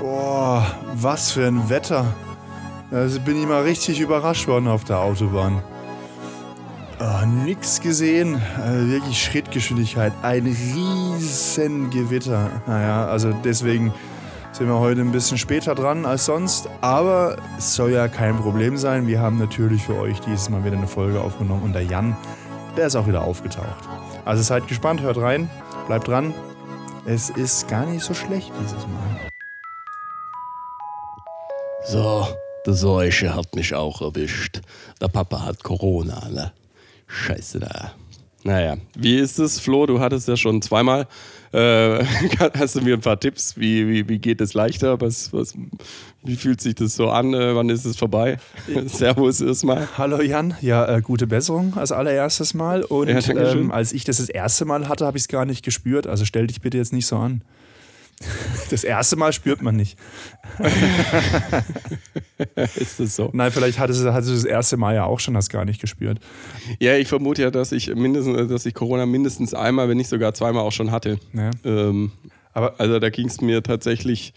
Boah, was für ein Wetter. Also bin ich mal richtig überrascht worden auf der Autobahn. Oh, nix gesehen. Also wirklich Schrittgeschwindigkeit. Ein riesen Gewitter. Naja, also deswegen sind wir heute ein bisschen später dran als sonst. Aber es soll ja kein Problem sein. Wir haben natürlich für euch dieses Mal wieder eine Folge aufgenommen. Und der Jan, der ist auch wieder aufgetaucht. Also seid gespannt, hört rein, bleibt dran. Es ist gar nicht so schlecht dieses Mal. So, der Seuche hat mich auch erwischt. Der Papa hat Corona, ne? Scheiße da. Naja, wie ist es, Flo? Du hattest ja schon zweimal. Äh, hast du mir ein paar Tipps? Wie, wie, wie geht es leichter? Was, was, wie fühlt sich das so an? Äh, wann ist es vorbei? Servus erstmal. Hallo Jan, ja, äh, gute Besserung als allererstes Mal. Und Ja, ähm, als ich das das erste Mal hatte, habe ich es gar nicht gespürt. Also stell dich bitte jetzt nicht so an. Das erste Mal spürt man nicht. Ist das so? Nein, vielleicht hattest du, hattest du das erste Mal ja auch schon das gar nicht gespürt. Ja, ich vermute ja, dass ich mindestens, dass ich Corona mindestens einmal, wenn nicht sogar zweimal auch schon hatte. Ja. Ähm, Aber also da ging es mir tatsächlich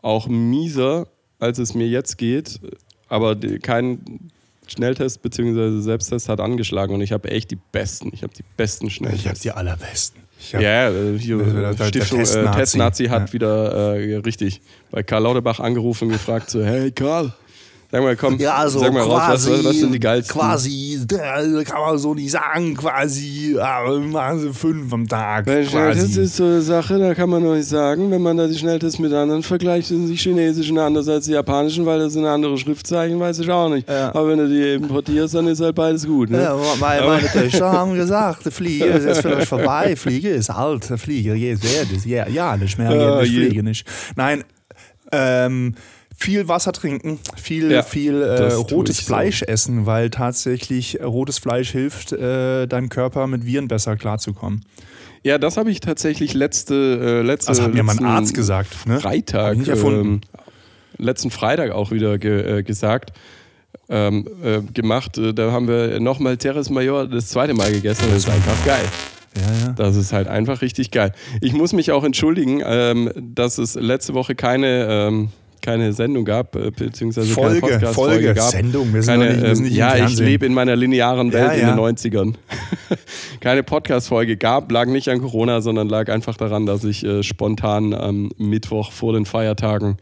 auch mieser, als es mir jetzt geht. Aber kein Schnelltest bzw. Selbsttest hat angeschlagen und ich habe echt die besten. Ich habe die besten ich habe Schnelltests. die allerbesten. Ja, äh, hier Der- der- der Stiftung äh, Testnazi. Testnazi hat Ja. wieder äh, richtig bei Karl Lauterbach angerufen und gefragt so, hey Karl, sag mal, komm, Ja, also sag mal quasi, raus, was, was sind die geilsten? Quasi, kann man so nicht sagen, quasi, aber machen sie fünf am Tag. Weil Schnelltest ist so eine Sache, da kann man noch nicht sagen, wenn man da die Schnelltests mit anderen vergleicht, sind die chinesischen anders als die japanischen, weil das sind andere Schriftzeichen, weiß ich auch nicht. Ja. Aber wenn du die importierst, dann ist halt beides gut. Ne? Ja, meine, meine Töchter haben gesagt, der Flieger ist jetzt vielleicht vorbei. Flieger ist alt, der Flieger geht wird ja, ja nicht mehr, Ja, nicht fliegen nicht. Nein, ähm, viel Wasser trinken, viel, Ja, viel äh, rotes ich so. Fleisch essen, weil tatsächlich rotes Fleisch hilft, äh, deinem Körper mit Viren besser klarzukommen. Ja, das habe ich tatsächlich letzte, äh, letzte Das hat mir mein Arzt gesagt. Ne? Freitag, ich nicht erfunden. ähm, letzten Freitag auch wieder ge, äh, gesagt, ähm, äh, gemacht. Äh, Da haben wir nochmal Terres Major das zweite Mal gegessen das ist einfach geil. Ja, ja. Das ist halt einfach richtig geil. Ich muss mich auch entschuldigen, ähm, dass es letzte Woche keine, ähm, keine Sendung gab, äh, beziehungsweise Folge, keine Podcast-Folge Folge, gab. Sendung, wir sind keine, nicht- wir sind ähm, nicht im ja, ich lebe in meiner linearen Welt Ja, in ja. den 90ern. keine Podcast-Folge gab, lag nicht an Corona, sondern lag einfach daran, dass ich äh, spontan am Mittwoch vor den Feiertagen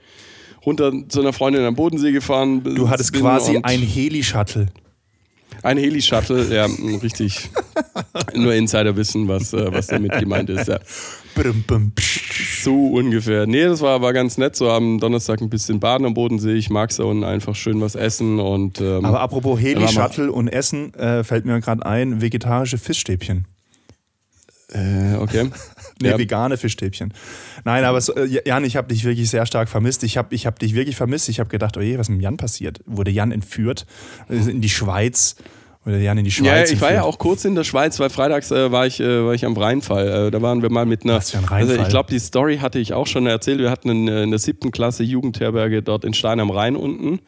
runter zu einer Freundin am Bodensee gefahren bin. Du hattest quasi ein Heli-Shuttle. Ein Heli-Shuttle, ja, richtig. Nur Insider wissen, was, äh, was damit gemeint ist. Ja. So ungefähr. Nee, das war, war ganz nett. So am Donnerstag ein bisschen baden am Bodensee. Ich mag da unten einfach schön was essen und. Ähm, Aber apropos Heli-Shuttle und Essen, äh, fällt mir gerade ein, vegetarische Fischstäbchen. äh, okay. Nee, Ja. vegane Fischstäbchen. Nein, aber so, äh, Jan, ich habe dich wirklich sehr stark vermisst. Ich habe ich hab dich wirklich vermisst. Ich habe gedacht, oh je, was ist mit Jan passiert? Wurde Jan entführt äh, in die Schweiz? Wurde Jan in die Schweiz Ja, ich war ja entführt? auch kurz in der Schweiz, weil freitags äh, war, ich, äh, war ich am Rheinfall. Äh, da waren wir mal mit einer. Was für ein Rheinfall? Also ich glaube, die Story hatte ich auch schon erzählt. Wir hatten in, äh, in der siebten Klasse Jugendherberge dort in Stein am Rhein unten.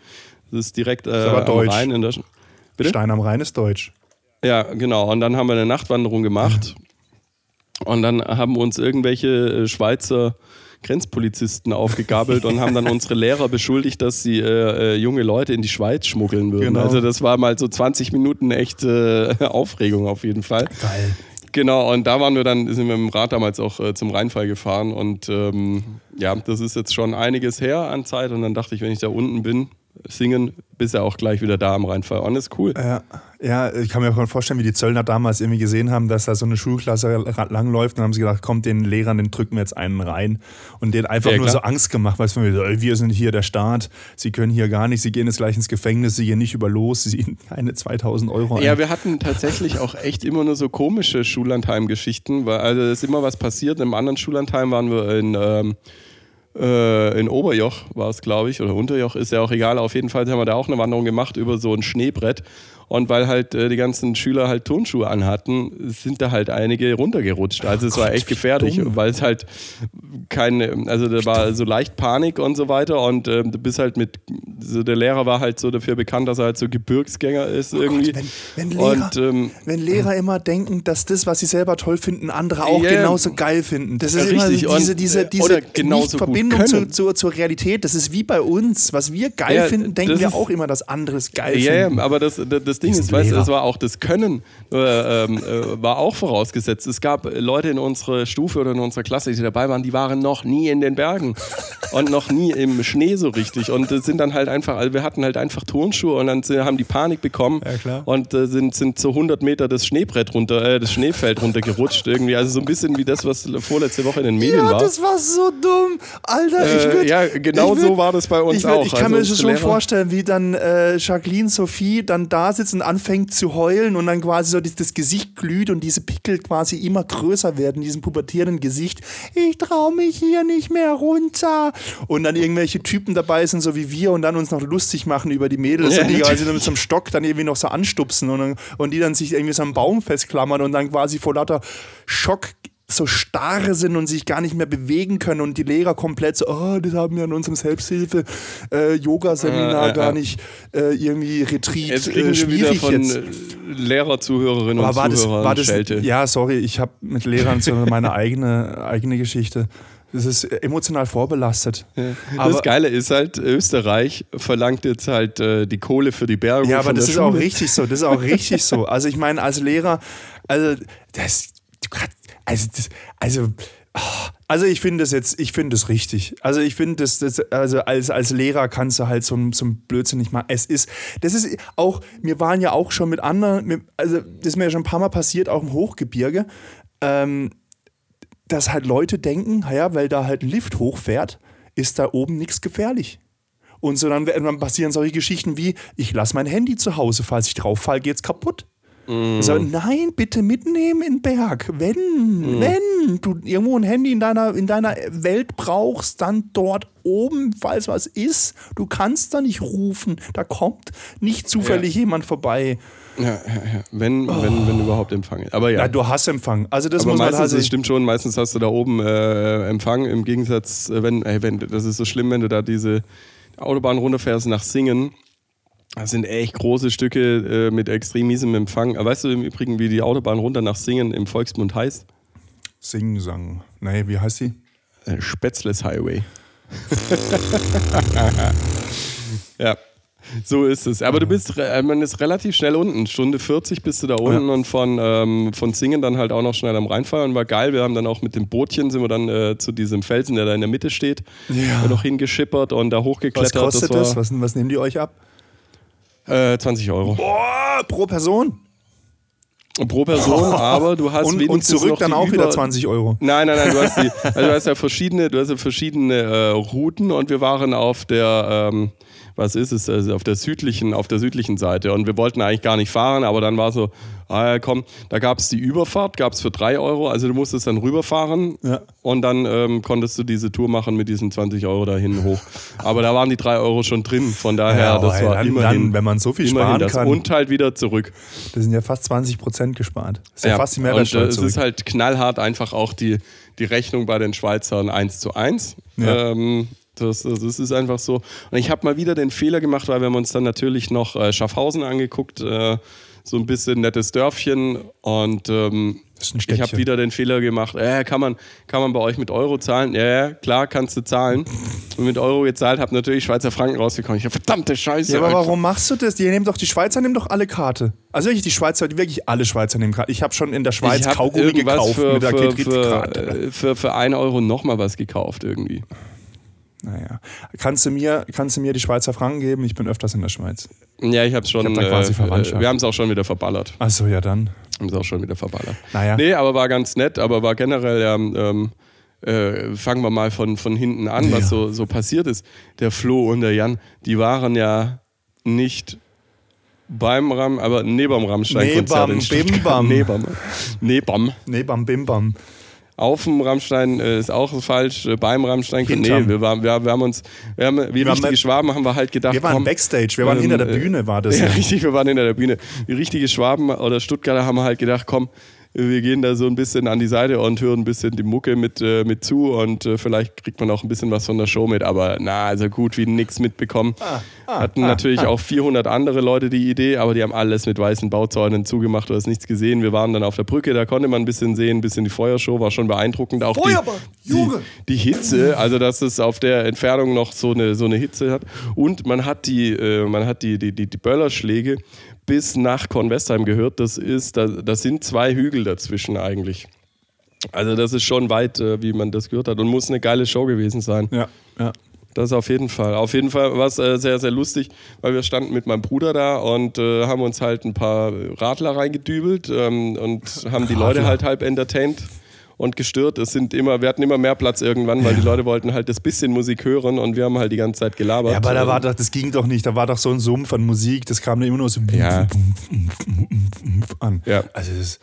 Das ist direkt äh, aber am deutsch. Rhein in der. Sch- Bitte? Stein am Rhein ist deutsch. Ja, genau. Und dann haben wir eine Nachtwanderung gemacht. Und dann haben uns irgendwelche äh, Schweizer Grenzpolizisten aufgegabelt und haben dann unsere Lehrer beschuldigt, dass sie äh, äh, junge Leute in die Schweiz schmuggeln würden. Genau. Also das war mal so 20 Minuten echt äh, Aufregung auf jeden Fall. Geil. Genau, und da waren wir dann, sind wir mit dem Rad damals auch äh, zum Rheinfall gefahren und ähm, ja, das ist jetzt schon einiges her an Zeit und dann dachte ich, wenn ich da unten bin, singen, bist du auch gleich wieder da am Rheinfall. Und das ist cool. Ja, ja, ich kann mir auch vorstellen, wie die Zöllner damals irgendwie gesehen haben, dass da so eine Schulklasse langläuft und haben sie gedacht, kommt den Lehrern, den drücken wir jetzt einen rein und denen einfach Ja, nur klar. so Angst gemacht, weil es von mir so, ey, wir sind hier der Staat, sie können hier gar nicht, sie gehen jetzt gleich ins Gefängnis, sie gehen nicht über los, sie ziehen keine 2000 Euro ein. Ja, wir hatten tatsächlich auch echt immer nur so komische Schullandheim-Geschichten, weil also es ist immer was passiert. Im anderen Schullandheim waren wir in, ähm, äh, in Oberjoch, war es, glaube ich, oder Unterjoch, ist ja auch egal. Auf jeden Fall haben wir da auch eine Wanderung gemacht über so ein Schneebrett. Und weil halt äh, die ganzen Schüler halt Turnschuhe anhatten, sind da halt einige runtergerutscht. Also es war echt gefährlich, weil es halt keine, also da war so leicht Panik und so weiter. Und äh, du bist halt mit, so der Lehrer war halt so dafür bekannt, dass er halt so Gebirgsgänger ist irgendwie. Oh Gott, wenn, wenn, Lehrer, und, ähm, wenn Lehrer immer denken, dass das, was sie selber toll finden, andere auch Ja, genauso geil finden. Das ist ja, immer richtig. diese, Und, diese, äh, diese Verbindung zu, zu, zur Realität. Das ist wie bei uns. Was wir geil Ja, finden, denken wir auch immer, dass anderes geil Ja, ja, finden. aber das, das, das Ding ist, weißt du, das war auch das Können, äh, ähm, äh, war auch vorausgesetzt. Es gab Leute in unserer Stufe oder in unserer Klasse, die dabei waren, die waren noch nie in den Bergen und noch nie im Schnee so richtig. Und äh, sind dann halt einfach, also wir hatten halt einfach Turnschuhe und dann haben die Panik bekommen Ja, und äh, sind, sind so 100 Meter das Schneebrett runter, äh, das Schneefeld runtergerutscht irgendwie. Also so ein bisschen wie das, was vorletzte Woche in den Medien Ja, war. das war so dumm. Alter, ich Äh, würde. ja, genau so war das bei uns ich würd, auch. Ich kann Also mir das schon vorstellen, wie dann Jacqueline Sophie dann da sitzt und anfängt zu heulen und dann quasi so das, das Gesicht glüht und diese Pickel quasi immer größer werden, diesem pubertierenden Gesicht. Ich trau mich hier nicht mehr runter. Und dann irgendwelche Typen dabei sind, so wie wir, und dann uns noch lustig machen über die Mädels Ja, und die quasi mit so einem Stock dann irgendwie noch so anstupsen und, und die dann sich irgendwie so am Baum festklammern und dann quasi vor lauter Schock so starre sind und sich gar nicht mehr bewegen können und die Lehrer komplett so, oh, das haben wir in unserem Selbsthilfe-Yoga-Seminar Äh, äh, gar nicht äh, irgendwie Retreat Jetzt kriegen äh, wir wieder von jetzt. äh, Lehrerzuhörerinnen und Aber das, Zuhörern war das, Schelte. ja, sorry, ich habe mit Lehrern so meine eigene, eigene Geschichte. Das ist emotional vorbelastet. Aber- das Geile ist halt, Österreich verlangt jetzt halt äh, die Kohle für die Bergung. Ja, aber das ist auch Schule. richtig so. Das ist auch richtig so. Also ich meine, als Lehrer, also das, also das, also, ah, also ich finde das jetzt, ich finde das richtig. Also ich finde das, das, also als, als Lehrer kannst du halt so, ein- Blödsinn nicht machen. Es ist, das ist auch, wir waren ja auch schon mit anderen, also das ist mir ja schon ein paar Mal passiert, auch im Hochgebirge, ähm, dass halt Leute denken, ja, weil da halt ein Lift hochfährt, ist da oben nichts gefährlich. Und so dann, dann passieren solche Geschichten wie, ich lasse mein Handy zu Hause, falls ich drauf falle, geht's kaputt. So, nein, bitte mitnehmen in den Berg. Wenn, wenn du irgendwo ein Handy in deiner, in deiner Welt brauchst, dann dort oben, falls was ist. Du kannst da nicht rufen. Da kommt nicht zufällig jemand vorbei. Ja, ja, ja. Wenn, wenn, wenn überhaupt Empfang. Aber ja. Ja, du hast Empfang. Also das aber muss man meistens, also, das stimmt schon, meistens hast du da oben äh, Empfang. Im Gegensatz, äh, wenn, ey, wenn, das ist so schlimm, wenn du da diese Autobahn runterfährst nach Singen. Das sind echt große Stücke äh, mit extrem miesem Empfang. Weißt du im Übrigen, wie die Autobahn runter nach Singen im Volksmund heißt? Sing, Sang. Nee, wie heißt die? Äh, Spätzles Highway. ja, so ist es. Aber du bist, äh, man ist relativ schnell unten. Stunde 40 bist du da unten und von, ähm, von Singen dann halt auch noch schnell am Rheinfahren. War geil. Wir haben dann auch mit dem Bootchen sind wir dann äh, zu diesem Felsen, der da in der Mitte steht, Ja. noch hingeschippert und da Was hochgeklettert. kostet das? das? Was, was nehmen die euch ab? Äh, 20 Euro Boah, pro Person. pro Person, aber du hast Und, und zurück dann auch wieder über- 20 Euro. Nein, nein, nein, du hast, die, also du hast ja verschiedene, du hast ja verschiedene äh, Routen und wir waren auf der, ähm, was ist es, also auf der südlichen, auf der südlichen Seite und wir wollten eigentlich gar nicht fahren, aber dann war so, ah ja, komm, da gab es die Überfahrt, gab es für drei Euro, also du musstest dann rüberfahren Ja. und dann ähm, konntest du diese Tour machen mit diesen 20 Euro dahin hoch. Aber da waren die drei Euro schon drin, von daher, Ja, das aber war dann- immerhin, dann, wenn man so viel sparen das. kann. Und halt wieder zurück. Das sind ja fast 20 Prozent gespart. Das ist ja, fast die und äh, Mehrwertsteuer es ist halt knallhart einfach auch die, die Rechnung bei den Schweizern 1 zu 1. Ja. Ähm, das, das das ist einfach so. Und ich habe mal wieder den Fehler gemacht, weil wir haben uns dann natürlich noch äh, Schaffhausen angeguckt, äh, so ein bisschen nettes Dörfchen und ähm, ich habe wieder den Fehler gemacht, äh, kann, man, kann man bei euch mit Euro zahlen? Ja, ja, klar, kannst du zahlen. Und mit Euro gezahlt, habe natürlich Schweizer Franken rausgekommen. Ich hab verdammte Scheiße. ja, aber Alter. warum machst du das? Die nehmen doch, die Schweizer nehmen doch alle Karte. Also wirklich, die Schweizer, wirklich alle Schweizer nehmen Karte. Ich habe schon in der Schweiz Kaugummi irgendwas gekauft für, mit der für, für, für, für 1 Euro nochmal was gekauft irgendwie. Naja. Kannst du, mir, kannst du mir die Schweizer Franken geben? Ich bin öfters in der Schweiz. Ja, ich hab's schon. Ich hab da quasi äh, wir haben es auch schon wieder verballert. Achso, ja dann. Haben es auch schon wieder verballert. Naja. Nee, aber war ganz nett, aber war generell, ja, ähm, äh, fangen wir mal von, von hinten an, was Ja. so, so passiert ist. Der Flo und der Jan, die waren ja nicht beim Ram, aber neben dem Rammstein-Konzert Nebam. Bimbam. Nebam. Nebam. Nee, bam, bim, bam. Auf dem Rammstein äh, ist auch falsch, äh, beim Rammstein. Hinterm. Nee, wir, waren, wir, wir haben uns, wir haben, wie waren richtige bei- Schwaben haben wir halt gedacht, Wir waren komm, Backstage, wir waren ähm, hinter der Bühne, war das. Ja, Ja. richtig, wir waren hinter der Bühne. Die richtige Schwaben oder Stuttgarter haben halt gedacht, komm, wir gehen da so ein bisschen an die Seite und hören ein bisschen die Mucke mit, äh, mit zu und äh, vielleicht kriegt man auch ein bisschen was von der Show mit, aber na, also gut wie nix mitbekommen. Ah, Hatten natürlich auch 400 andere Leute die Idee, aber die haben alles mit weißen Bauzäunen zugemacht, du hast nichts gesehen. Wir waren dann auf der Brücke, da konnte man ein bisschen sehen, ein bisschen die Feuershow, war schon beeindruckend. Auch Feuerball, die! Die, die Hitze, also dass es auf der Entfernung noch so eine, so eine Hitze hat. Und man hat die, äh, man hat die, die, die, die Böllerschläge bis nach Kornwestheim gehört. Das ist, da, das sind zwei Hügel dazwischen eigentlich. Also das ist schon weit, äh, wie man das gehört hat und muss eine geile Show gewesen sein. Ja, ja. Das auf jeden Fall. Auf jeden Fall war es äh, sehr, sehr lustig, weil wir standen mit meinem Bruder da und äh, haben uns halt ein paar Radler reingedübelt ähm, und haben die Leute halt halb entertained und gestört. Es sind immer, wir hatten immer mehr Platz irgendwann, weil die Leute wollten halt das bisschen Musik hören und wir haben halt die ganze Zeit gelabert. Ja, aber da war doch, das ging doch nicht. Da war doch so ein Sumpf an Musik. Das kam immer nur so Ja. an. Ja. Also das,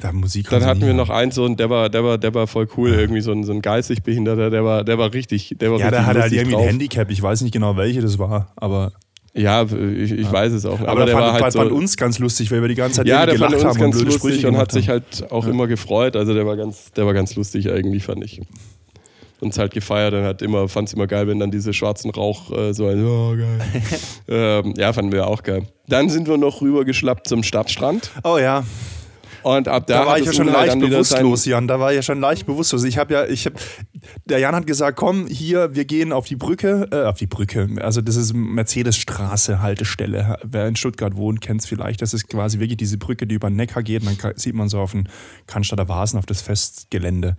da Musik. Dann hatten wir noch einen so und der war, der war, der war voll cool, irgendwie so ein, so ein geistig Behinderter, der war, der war richtig, der war Ja, der hatte halt irgendwie ein. Handicap. Ich weiß nicht genau, welche das war, aber. Ja, ich, ich weiß es auch. Aber, Aber, der fand, war halt fand, so, fand uns ganz lustig, weil wir die ganze Zeit Ja, der fand gelacht uns haben und ganz blöde lustig Sprüche und hat sich halt auch immer gefreut. Also der war ganz, der war ganz lustig eigentlich, fand ich. Uns halt gefeiert und hat immer, fand es immer geil, wenn dann diese schwarzen Rauch äh, so ein, oh, geil. ähm, ja, fanden wir auch geil. Dann sind wir noch rübergeschlappt zum Stadtstrand Oh ja, und ab da, da, war ich ja schon Unheil leicht bewusstlos, Jan. Da war ich ja schon leicht bewusstlos. Ich habe ja, ich hab, der Jan hat gesagt, komm, hier, wir gehen auf die Brücke, äh, auf die Brücke. Also das ist Mercedesstraße, Haltestelle. Wer in Stuttgart wohnt, kennt es vielleicht. Das ist quasi wirklich diese Brücke, die über den Neckar geht. Und dann sieht man so auf den Cannstatter Vasen, auf das Festgelände.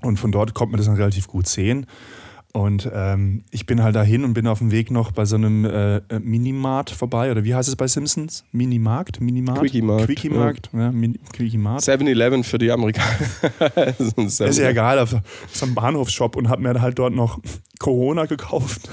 Und von dort kommt man das dann relativ gut sehen. Und ähm, ich bin halt dahin und bin auf dem Weg noch bei so einem äh, äh, Minimart vorbei. Oder wie heißt es bei Simpsons? Minimarkt? Minimarkt? Quickie Mart, Quickie Markt. Ja, Mini, Quickie Mart. 7-Eleven für die Amerikaner. Ist ja 7-Eleven. egal, auf so einem Bahnhofsshop und hab mir halt dort noch Corona gekauft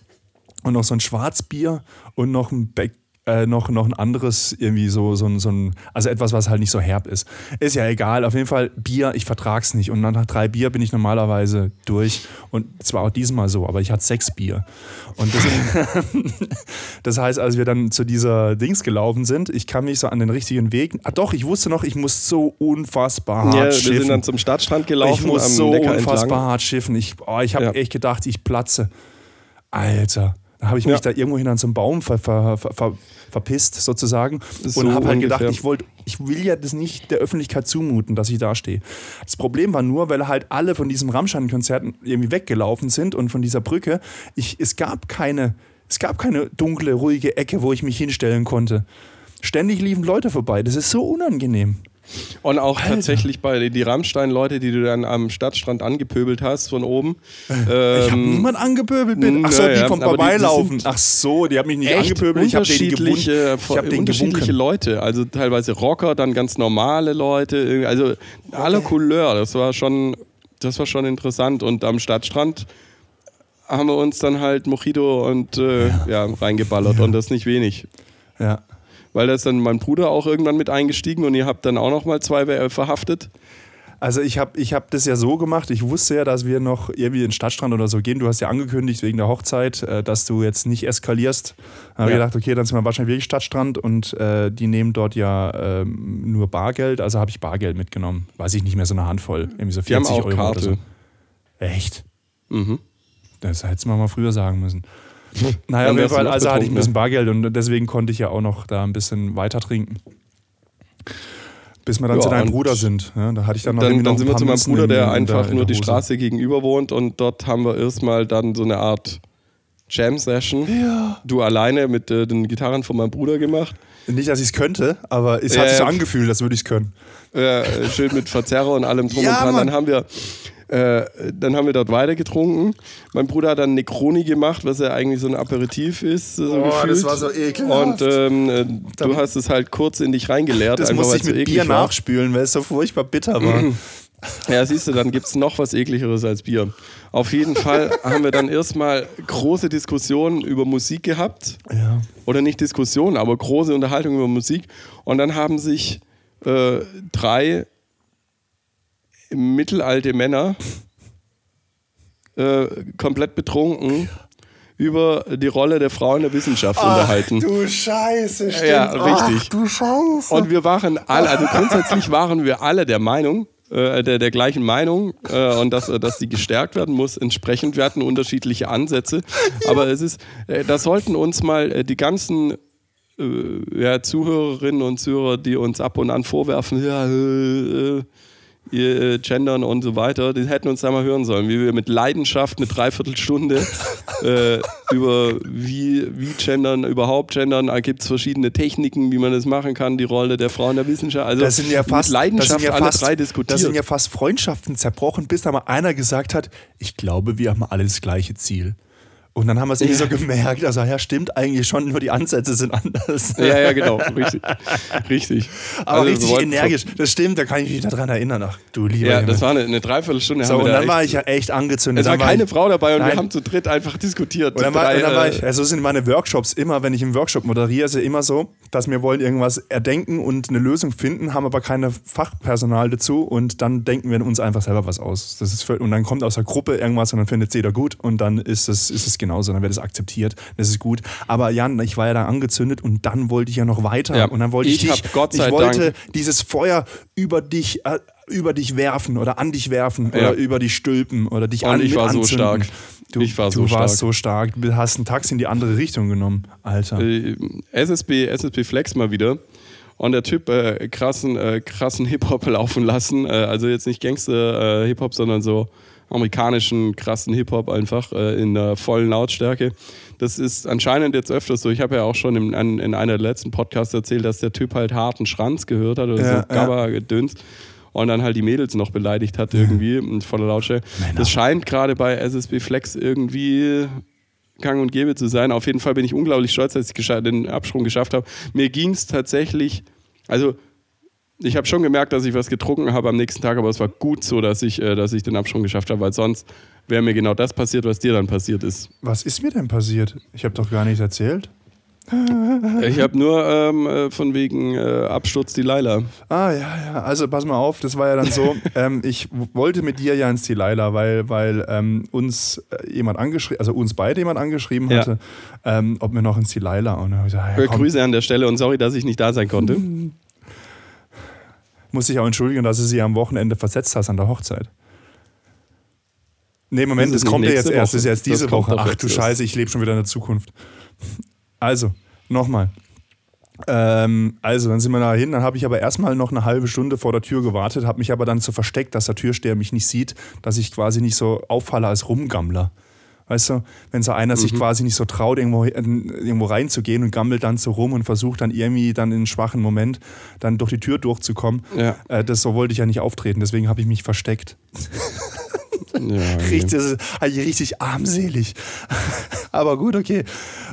und noch so ein Schwarzbier und noch ein Back, äh, noch, noch ein anderes, irgendwie so, so, ein- so ein, also etwas, was halt nicht so herb ist. Ist ja egal, auf jeden Fall Bier, ich vertrag's nicht. Und nach drei Bier bin ich normalerweise durch. Und zwar auch diesmal so, aber ich hatte sechs Bier. Und das, das heißt, als wir dann zu dieser Dings gelaufen sind, ich kam nicht so an den richtigen Weg. Ah doch, ich wusste noch, ich muss so unfassbar hart Ja, wir schiffen. sind dann zum Stadtstrand gelaufen, Ich muss so Neckar unfassbar entlang. hart schiffen. Ich, oh, ich habe Ja. echt gedacht, ich platze. Alter. Habe ich mich Ja. da irgendwo hin an so einem Baum ver, ver, ver, ver, verpisst, sozusagen. So und habe halt gedacht, ich, wollt, ich will ja das nicht der Öffentlichkeit zumuten, dass ich da stehe. Das Problem war nur, weil halt alle von diesem Rammstein-Konzerten irgendwie weggelaufen sind und von dieser Brücke. Ich, es, gab keine, es gab keine dunkle, ruhige Ecke, wo ich mich hinstellen konnte. Ständig liefen Leute vorbei. Das ist so unangenehm. Und auch Alter. tatsächlich bei die Rammstein-Leute, die du dann am Stadtstrand angepöbelt hast von oben. Ich habe ähm, niemand angepöbelt mit. Ach so, die vom die- die Vorbeilaufen. Ach so, die haben mich nicht echt angepöbelt. Ich habe denen gewunken. unterschiedliche, Ich habe denen unterschiedliche gewunken. Leute. Also teilweise Rocker, dann ganz normale Leute. Also aller Couleur. Das war schon, das war schon interessant. Und am Stadtstrand haben wir uns dann halt Mojito und äh, ja. reingeballert und das nicht wenig. Ja. Weil da ist dann mein Bruder auch irgendwann mit eingestiegen und ihr habt dann auch noch mal zwei verhaftet. Also ich habe ich hab das ja so gemacht, ich wusste ja, dass wir noch irgendwie in den Stadtstrand oder so gehen. Du hast ja angekündigt wegen der Hochzeit, äh, dass du jetzt nicht eskalierst. Da habe ich Ja. gedacht, okay, dann sind wir wahrscheinlich wirklich Stadtstrand und äh, die nehmen dort ja ähm, nur Bargeld. Also habe ich Bargeld mitgenommen. Weiß ich nicht mehr, so eine Handvoll. Irgendwie so 40 Die haben auch Euro Karte. oder so. Echt? Mhm. Das hättest du mal früher sagen müssen. Naja, auf jeden Fall, also hatte ich ein bisschen Bargeld und deswegen konnte ich ja auch noch da ein bisschen weiter trinken. Bis wir dann Ja, zu deinem Bruder sind. Ja, da hatte ich dann noch Dann, dann sind wir zu meinem Bruder, der in einfach in nur die. Straße gegenüber wohnt und dort haben wir erstmal dann so eine Art Jam-Session. Ja. Du alleine mit äh, den Gitarren von meinem Bruder gemacht. Nicht, dass ich es könnte, aber es hat sich so angefühlt, als würde ich es können. Äh, schön mit Verzerrer und allem drum Ja, und dran. Mann. Dann haben wir. Äh, dann haben wir dort weiter getrunken. Mein Bruder hat dann Necroni gemacht, was ja eigentlich so ein Aperitif ist. So Oh, das gefühlt. war so ekelhaft. Und ähm, äh, du hast es halt kurz in dich reingeleert. Das musste ich mit Bier war. nachspülen, weil es so furchtbar bitter war. Ja, siehst du, dann gibt es noch was ekligeres als Bier. Auf jeden Fall haben wir dann erstmal große Diskussionen über Musik gehabt. ja. Oder nicht Diskussionen, aber große Unterhaltung über Musik. Und dann haben sich äh, drei mittelalte Männer äh, komplett betrunken über die Rolle der Frau in der Wissenschaft unterhalten. Du Scheiße, stimmt. Ja, richtig. Ach, du Scheiße. Und wir waren alle, also grundsätzlich waren wir alle der Meinung, äh, der, der gleichen Meinung äh, und dass, dass die gestärkt werden muss. Entsprechend, wir hatten unterschiedliche Ansätze. Aber es ist, äh, da sollten uns mal äh, die ganzen äh, ja, Zuhörerinnen und Zuhörer, die uns ab und an vorwerfen, ja, äh, äh, ihr äh, gendern und so weiter, die hätten uns da mal hören sollen, wie wir mit Leidenschaft eine Dreiviertelstunde äh, über wie, wie gendern, überhaupt gendern, da gibt es verschiedene Techniken, wie man das machen kann, die Rolle der Frau in der Wissenschaft. Also das sind ja fast, mit Leidenschaft ja alle fast, drei diskutiert. Das sind ja fast Freundschaften zerbrochen, bis da mal einer gesagt hat, ich glaube, wir haben alle das gleiche Ziel. Und dann haben wir es irgendwie so gemerkt, also ja, stimmt eigentlich schon, nur die Ansätze sind anders. ja, ja, genau, richtig. richtig. Aber Also wir richtig energisch, das stimmt, da kann ich mich daran erinnern. Ach, du lieber Ja, Himmel. das war eine, eine Dreiviertelstunde. so, und wir da dann war ich ja echt angezündet. Es war keine ich, Frau dabei und wir Nein. haben zu dritt einfach diskutiert. Und dann, war, Drei, und dann war äh, ich, also sind meine Workshops immer, wenn ich im Workshop moderiere, ist ja immer so, dass wir wollen irgendwas erdenken und eine Lösung finden, haben aber keine Fachpersonal dazu und dann denken wir uns einfach selber was aus. Das ist und dann kommt aus der Gruppe irgendwas und dann findet es jeder gut und dann ist es, ist es genauso, dann wird es akzeptiert, das ist gut. Aber Jan, ich war ja da angezündet und dann wollte ich ja noch weiter Ja, und dann wollte ich, ich dich, Gott sei ich wollte Dank- dieses Feuer über dich, äh, über dich werfen oder an dich werfen Ja. oder über dich stülpen oder dich Und an ich war so anzünden. stark. Du, Ich war du so warst stark. so stark. Du hast ein Taxi in die andere Richtung genommen, Alter. äh, SSB, SSB Flex mal wieder. Und der Typ äh, krassen, äh, krassen Hip-Hop laufen lassen. Äh, also jetzt nicht Gangster-Hip-Hop, sondern so amerikanischen krassen Hip-Hop einfach äh, in der vollen Lautstärke. Das ist anscheinend jetzt öfters so. Ich habe ja auch schon in, an, in einer der letzten Podcasts erzählt, dass der Typ halt harten Schranz gehört hat oder Ja, so ja. Gabba-Gedöns. Und dann halt die Mädels noch beleidigt hat irgendwie mit voller Lautstärke. Das scheint gerade bei SSB Flex irgendwie gang und gäbe zu sein. Auf jeden Fall bin ich unglaublich stolz, dass ich den Absprung geschafft habe. Mir ging es tatsächlich, also ich habe schon gemerkt, dass ich was getrunken habe am nächsten Tag, aber es war gut so, dass ich, äh, dass ich den Absprung geschafft habe, weil sonst wäre mir genau das passiert, was dir dann passiert ist. Was ist mir denn passiert? Ich habe doch gar nichts erzählt. Ich habe nur ähm, äh, von wegen äh, Absturz die Leila. Ah, ja, ja. Also pass mal auf, das war ja dann so. ähm, ich wollte mit dir ja ins Tilaila, weil, weil ähm, uns äh, jemand angeschrieben, also uns beide jemand angeschrieben Ja. hatte, ähm, ob wir noch ins Tilaila. Und dann ich gesagt, ja, Äh, komm, Grüße an der Stelle und sorry, dass ich nicht da sein konnte. muss ich auch entschuldigen, dass du sie am Wochenende versetzt hast an der Hochzeit. Nee, Moment, Das das kommt ja jetzt nächste erst, das ist Woche. jetzt diese Woche. Ach du. Scheiße, ich lebe schon wieder in der Zukunft. Also, nochmal. Ähm, also, dann sind wir da hin. Dann habe ich aber erstmal noch eine halbe Stunde vor der Tür gewartet, habe mich aber dann so versteckt, dass der Türsteher mich nicht sieht, dass ich quasi nicht so auffalle als Rumgammler. Weißt du, wenn so einer Mhm. sich quasi nicht so traut, irgendwo, äh, irgendwo reinzugehen und gammelt dann so rum und versucht dann irgendwie dann in einem schwachen Moment dann durch die Tür durchzukommen. Ja. Äh, das so wollte ich ja nicht auftreten, deswegen habe ich mich versteckt. Ja, okay. Richtig, eigentlich richtig armselig. Aber gut, okay.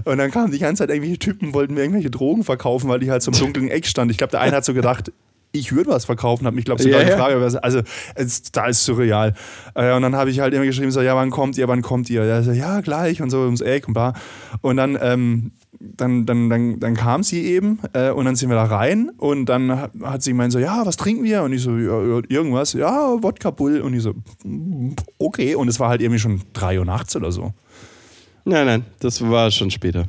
Und dann kamen die ganze Zeit irgendwelche Typen, wollten mir irgendwelche Drogen verkaufen, weil ich halt so im dunklen Eck stand. Ich glaube, der eine hat so gedacht, ich würde was verkaufen, hat mich, glaube ich, sogar ja. Frage, was- also es, da ist surreal. Äh, und dann habe ich halt immer geschrieben, so, ja, wann kommt ihr, wann kommt ihr? Ja, so, ja gleich und so ums Eck und bla. Und dann, ähm, dann, dann, dann, dann kam sie eben äh, und dann sind wir da rein und dann hat, hat sie gemeint so, ja, was trinken wir? Und ich so, ja, irgendwas, ja, Wodka Bull. Und ich so, "Mm, okay. Und es war halt irgendwie schon drei Uhr nachts oder so. Nein, nein, das war schon später.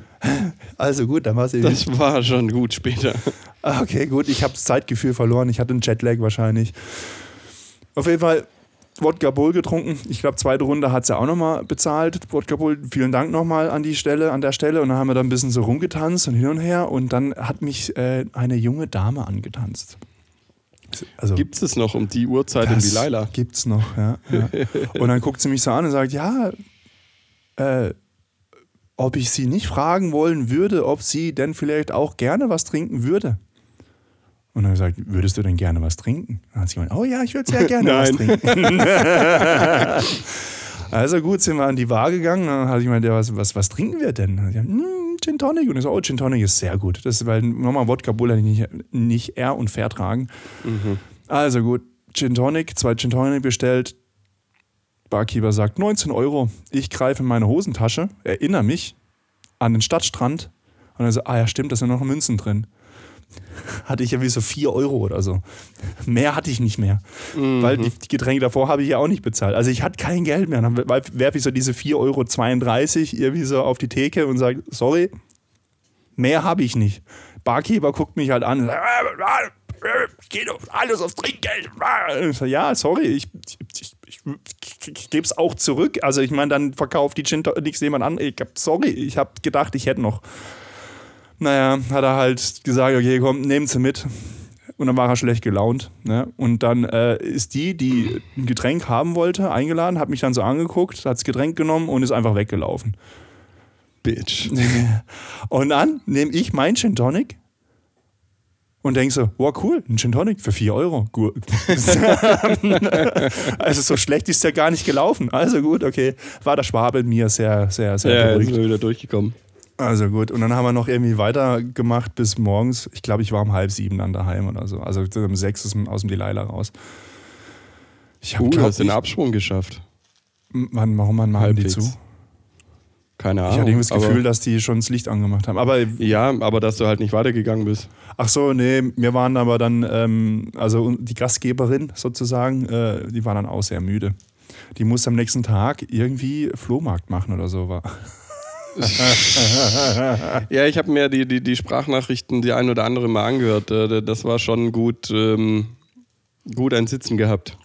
Also gut, dann war es Das war schon gut später. Ah, Okay, gut, ich habe das Zeitgefühl verloren. Ich hatte einen Jetlag wahrscheinlich. Auf jeden Fall Wodka Bull getrunken. Ich glaube, zweite Runde hat sie auch nochmal bezahlt. Wodka Bull, vielen Dank nochmal an die Stelle, an der Stelle. Und dann haben wir da ein bisschen so rumgetanzt und hin und her. Und dann hat mich äh, eine junge Dame angetanzt. Also, Gibt es es noch um die Uhrzeit in das Delilah? Gibt's noch, ja, ja. Und dann guckt sie mich so an und sagt, ja, äh, ob ich sie nicht fragen wollen würde, ob sie denn vielleicht auch gerne was trinken würde. Und dann gesagt, würdest du denn gerne was trinken? Dann hat sie gemeint, oh ja, ich würde sehr gerne was trinken. also gut, sind wir an die Bar gegangen. Dann hatte ich gemeint, ja, was, was, was trinken wir denn? Dann hat sie gesagt, "Hm, Gin Tonic. Und ich so, oh, Gin Tonic ist sehr gut. Das ist, weil nochmal Wodka Bull nicht, nicht ehr und vertragen. Also gut, Gin Tonic, zwei Gin Tonic bestellt. Barkeeper sagt 19 Euro. Ich greife in meine Hosentasche, erinnere mich an den Stadtstrand und dann so, ah ja, stimmt, da sind noch Münzen drin. hatte ich irgendwie so 4 Euro oder so. Mehr hatte ich nicht mehr. Weil die, die Getränke davor habe ich ja auch nicht bezahlt. Also ich hatte kein Geld mehr. Dann werfe ich so diese 4,32 Euro irgendwie so auf die Theke und sage, sorry, mehr habe ich nicht. Barkeeper guckt mich halt an und sagt, geht doch alles auf Trinkgeld. Ich sag, ja, sorry, ich, ich, ich, ich, ich gebe es auch zurück. Also ich meine, dann verkauft die Gin nichts jemand an. Ich hab, sorry, ich habe gedacht, ich hätte noch. Naja, hat er halt gesagt, okay, komm, nehmen Sie mit. Und dann war er schlecht gelaunt. Ne? Und dann äh, ist die, die ein Getränk haben wollte, eingeladen, hat mich dann so angeguckt, hat das Getränk genommen und ist einfach weggelaufen. Bitch. Und dann nehme ich mein Gin Tonic und denke so, wow, cool, ein Gin Tonic für 4 Euro. Gut. also so schlecht ist der gar nicht gelaufen. Also gut, okay. War der Schwabe in mir sehr, sehr, sehr Ja, beruhigt. sind wir wieder durchgekommen. Also gut, und dann haben wir noch irgendwie weitergemacht bis morgens. Ich glaube, ich war um halb sieben dann daheim oder so. Also um sechs dem, aus dem Delilah raus. Ich habe, Uh, hast den Absprung geschafft. wann, warum wann machen die zu? Keine Ich Ahnung. hatte irgendwie das Gefühl, dass die schon das Licht angemacht haben. Aber Ja, aber dass du halt nicht weitergegangen bist. ach so, nee, wir waren aber dann, ähm, also die Gastgeberin sozusagen, äh, die war dann auch sehr müde. Die musste am nächsten Tag irgendwie Flohmarkt machen oder so. War. Ja, ich habe mir die, die, die Sprachnachrichten die ein oder andere mal angehört. Äh, Das war schon gut, ähm, gut ein Sitzen gehabt.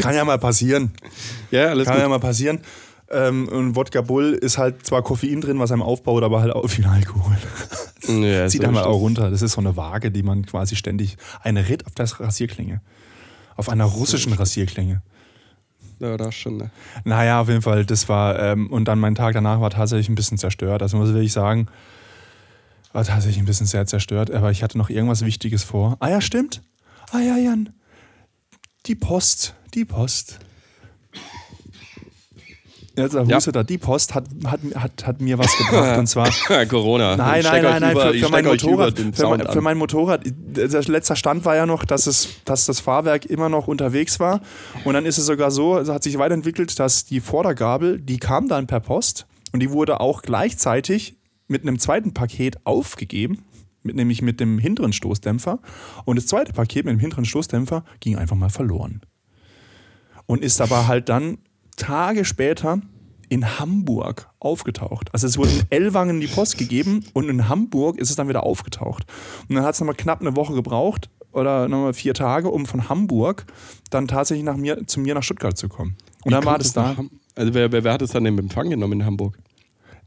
Kann ja mal passieren. Ja, alles Kann gut. ja mal passieren. Ähm, und Wodka Bull ist halt zwar Koffein drin, was einem aufbaut, aber halt auch viel Alkohol. Ja, Zieht einmal ist auch runter. Das ist so eine Waage, die man quasi ständig. Eine Ritt auf das Rasierklinge. Auf einer russischen Rasierklinge. Ja, das schon. Ne? Naja, auf jeden Fall, das war. Ähm, und dann mein Tag danach war tatsächlich ein bisschen zerstört. Also muss ich wirklich sagen, war tatsächlich ein bisschen sehr zerstört. Aber ich hatte noch irgendwas Wichtiges vor. Ah ja, stimmt. Ah ja, Jan. Die Post. Die Post. Ja. Ja. da, die Post hat, hat, hat, hat mir was gebracht. und zwar. Corona. Nein, nein, nein, nein, über- für, für, mein Motorrad, für, mein, für mein Motorrad, der letzter Stand war ja noch, dass, es, dass das Fahrwerk immer noch unterwegs war. Und dann ist es sogar so, es hat sich weiterentwickelt, dass die Vordergabel, die kam dann per Post und die wurde auch gleichzeitig mit einem zweiten Paket aufgegeben, mit, nämlich mit dem hinteren Stoßdämpfer. Und das zweite Paket mit dem hinteren Stoßdämpfer ging einfach mal verloren. Und ist aber halt dann Tage später in Hamburg aufgetaucht. Also es wurde in Ellwangen die Post gegeben und in Hamburg ist es dann wieder aufgetaucht. Und dann hat es nochmal knapp eine Woche gebraucht oder nochmal vier Tage, um von Hamburg dann tatsächlich nach mir, zu mir nach Stuttgart zu kommen. Und dann Wie war kommt das da. Also wer, wer, wer hat es dann in Empfang genommen in Hamburg?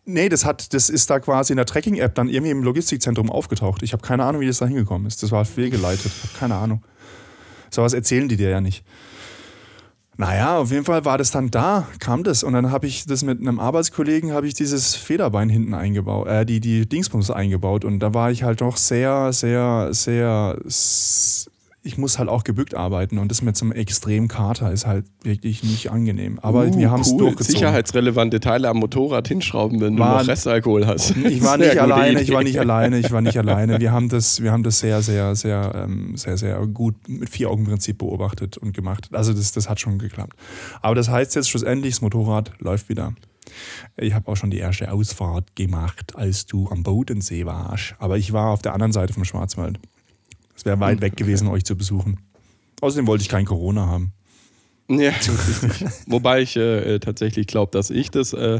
Nee, das, hat, das ist da quasi in der Tracking-App dann irgendwie im Logistikzentrum aufgetaucht. Ich habe keine Ahnung, wie das da hingekommen ist. Das war fehlgeleitet. Ich habe keine Ahnung. So was erzählen die dir ja nicht. Naja, auf jeden Fall war das dann da, kam das. Und dann habe ich das mit einem Arbeitskollegen, habe ich dieses Federbein hinten eingebaut, äh, die, die Dingsbums eingebaut. Und da war ich halt doch sehr, sehr, sehr, ich muss halt auch gebückt arbeiten. Und das mit so einem extremen Kater ist halt wirklich nicht angenehm. Aber Uh, wir haben es cool. durchgezogen. Sicherheitsrelevante Teile am Motorrad hinschrauben, wenn War- du noch Restalkohol hast. Ich war nicht alleine, Idee. ich war nicht alleine, ich war nicht alleine. Wir haben das, wir haben das sehr, sehr, sehr, ähm, sehr, sehr gut mit Vier-Augen-Prinzip beobachtet und gemacht. Also das, das hat schon geklappt. Aber das heißt jetzt schlussendlich, das Motorrad läuft wieder. Ich habe auch schon die erste Ausfahrt gemacht, als du am Bodensee warst. Aber ich war auf der anderen Seite vom Schwarzwald. Es wäre weit weg gewesen, euch zu besuchen. Außerdem wollte ich kein Corona haben. Ja. Wobei ich äh, äh, tatsächlich glaube, dass ich das äh,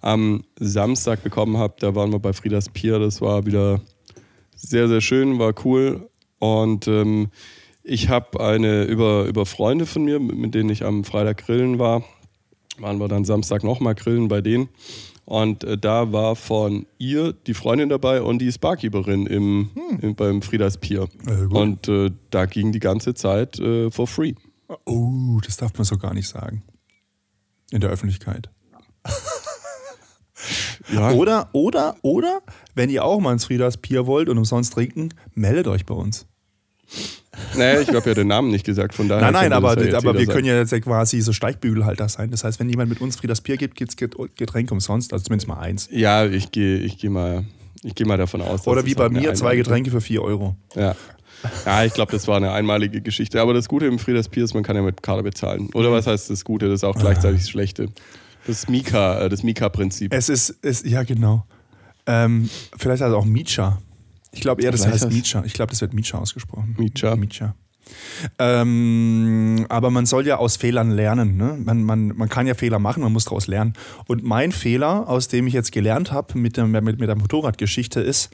am Samstag bekommen habe. Da waren wir bei Friedas Pier. Das war wieder sehr, sehr schön, war cool. Und ähm, ich habe eine über, über Freunde von mir, mit denen ich am Freitag grillen war, waren wir dann Samstag nochmal grillen bei denen. Und äh, da war von ihr die Freundin dabei und die ist Barkeeperin im, im, beim Friedas Pier. Äh, und äh, da ging die ganze Zeit äh, for free. Oh, das darf man so gar nicht sagen. In der Öffentlichkeit. Ja, Oder, oder, oder, wenn ihr auch mal ins Friedas Pier wollt und umsonst trinken, meldet euch bei uns. Naja, ich habe ja den Namen nicht gesagt, von daher. Nein, nein, aber, das ja aber wir jeder können sein. ja jetzt ja quasi so Steigbügelhalter sein. Das heißt, wenn jemand mit uns Friedas Bier gibt, gibt es Getränke umsonst, also zumindest mal eins. Ja, ich gehe ich geh mal, ich geh mal davon aus. dass Oder wie auch bei mir, zwei Getränke für vier Euro. Ja. Ja, ich glaube, das war eine einmalige Geschichte. Aber das Gute im Friedas Pier ist, man kann ja mit Karte bezahlen. Mhm. Oder was heißt das Gute? Das ist auch gleichzeitig das Schlechte. Das Mika, äh, das Mika-Prinzip. Es ist, es, ja genau. Ähm, vielleicht also auch Mietscha. Ich glaube eher, das heißt Mietscha. Ich glaube, das wird Mietscha ausgesprochen. Mietscha. Mietscha. Ähm, aber man soll ja aus Fehlern lernen. Ne? Man, man, man kann ja Fehler machen, man muss daraus lernen. Und mein Fehler, aus dem ich jetzt gelernt habe mit, der- mit, mit der Motorradgeschichte, ist,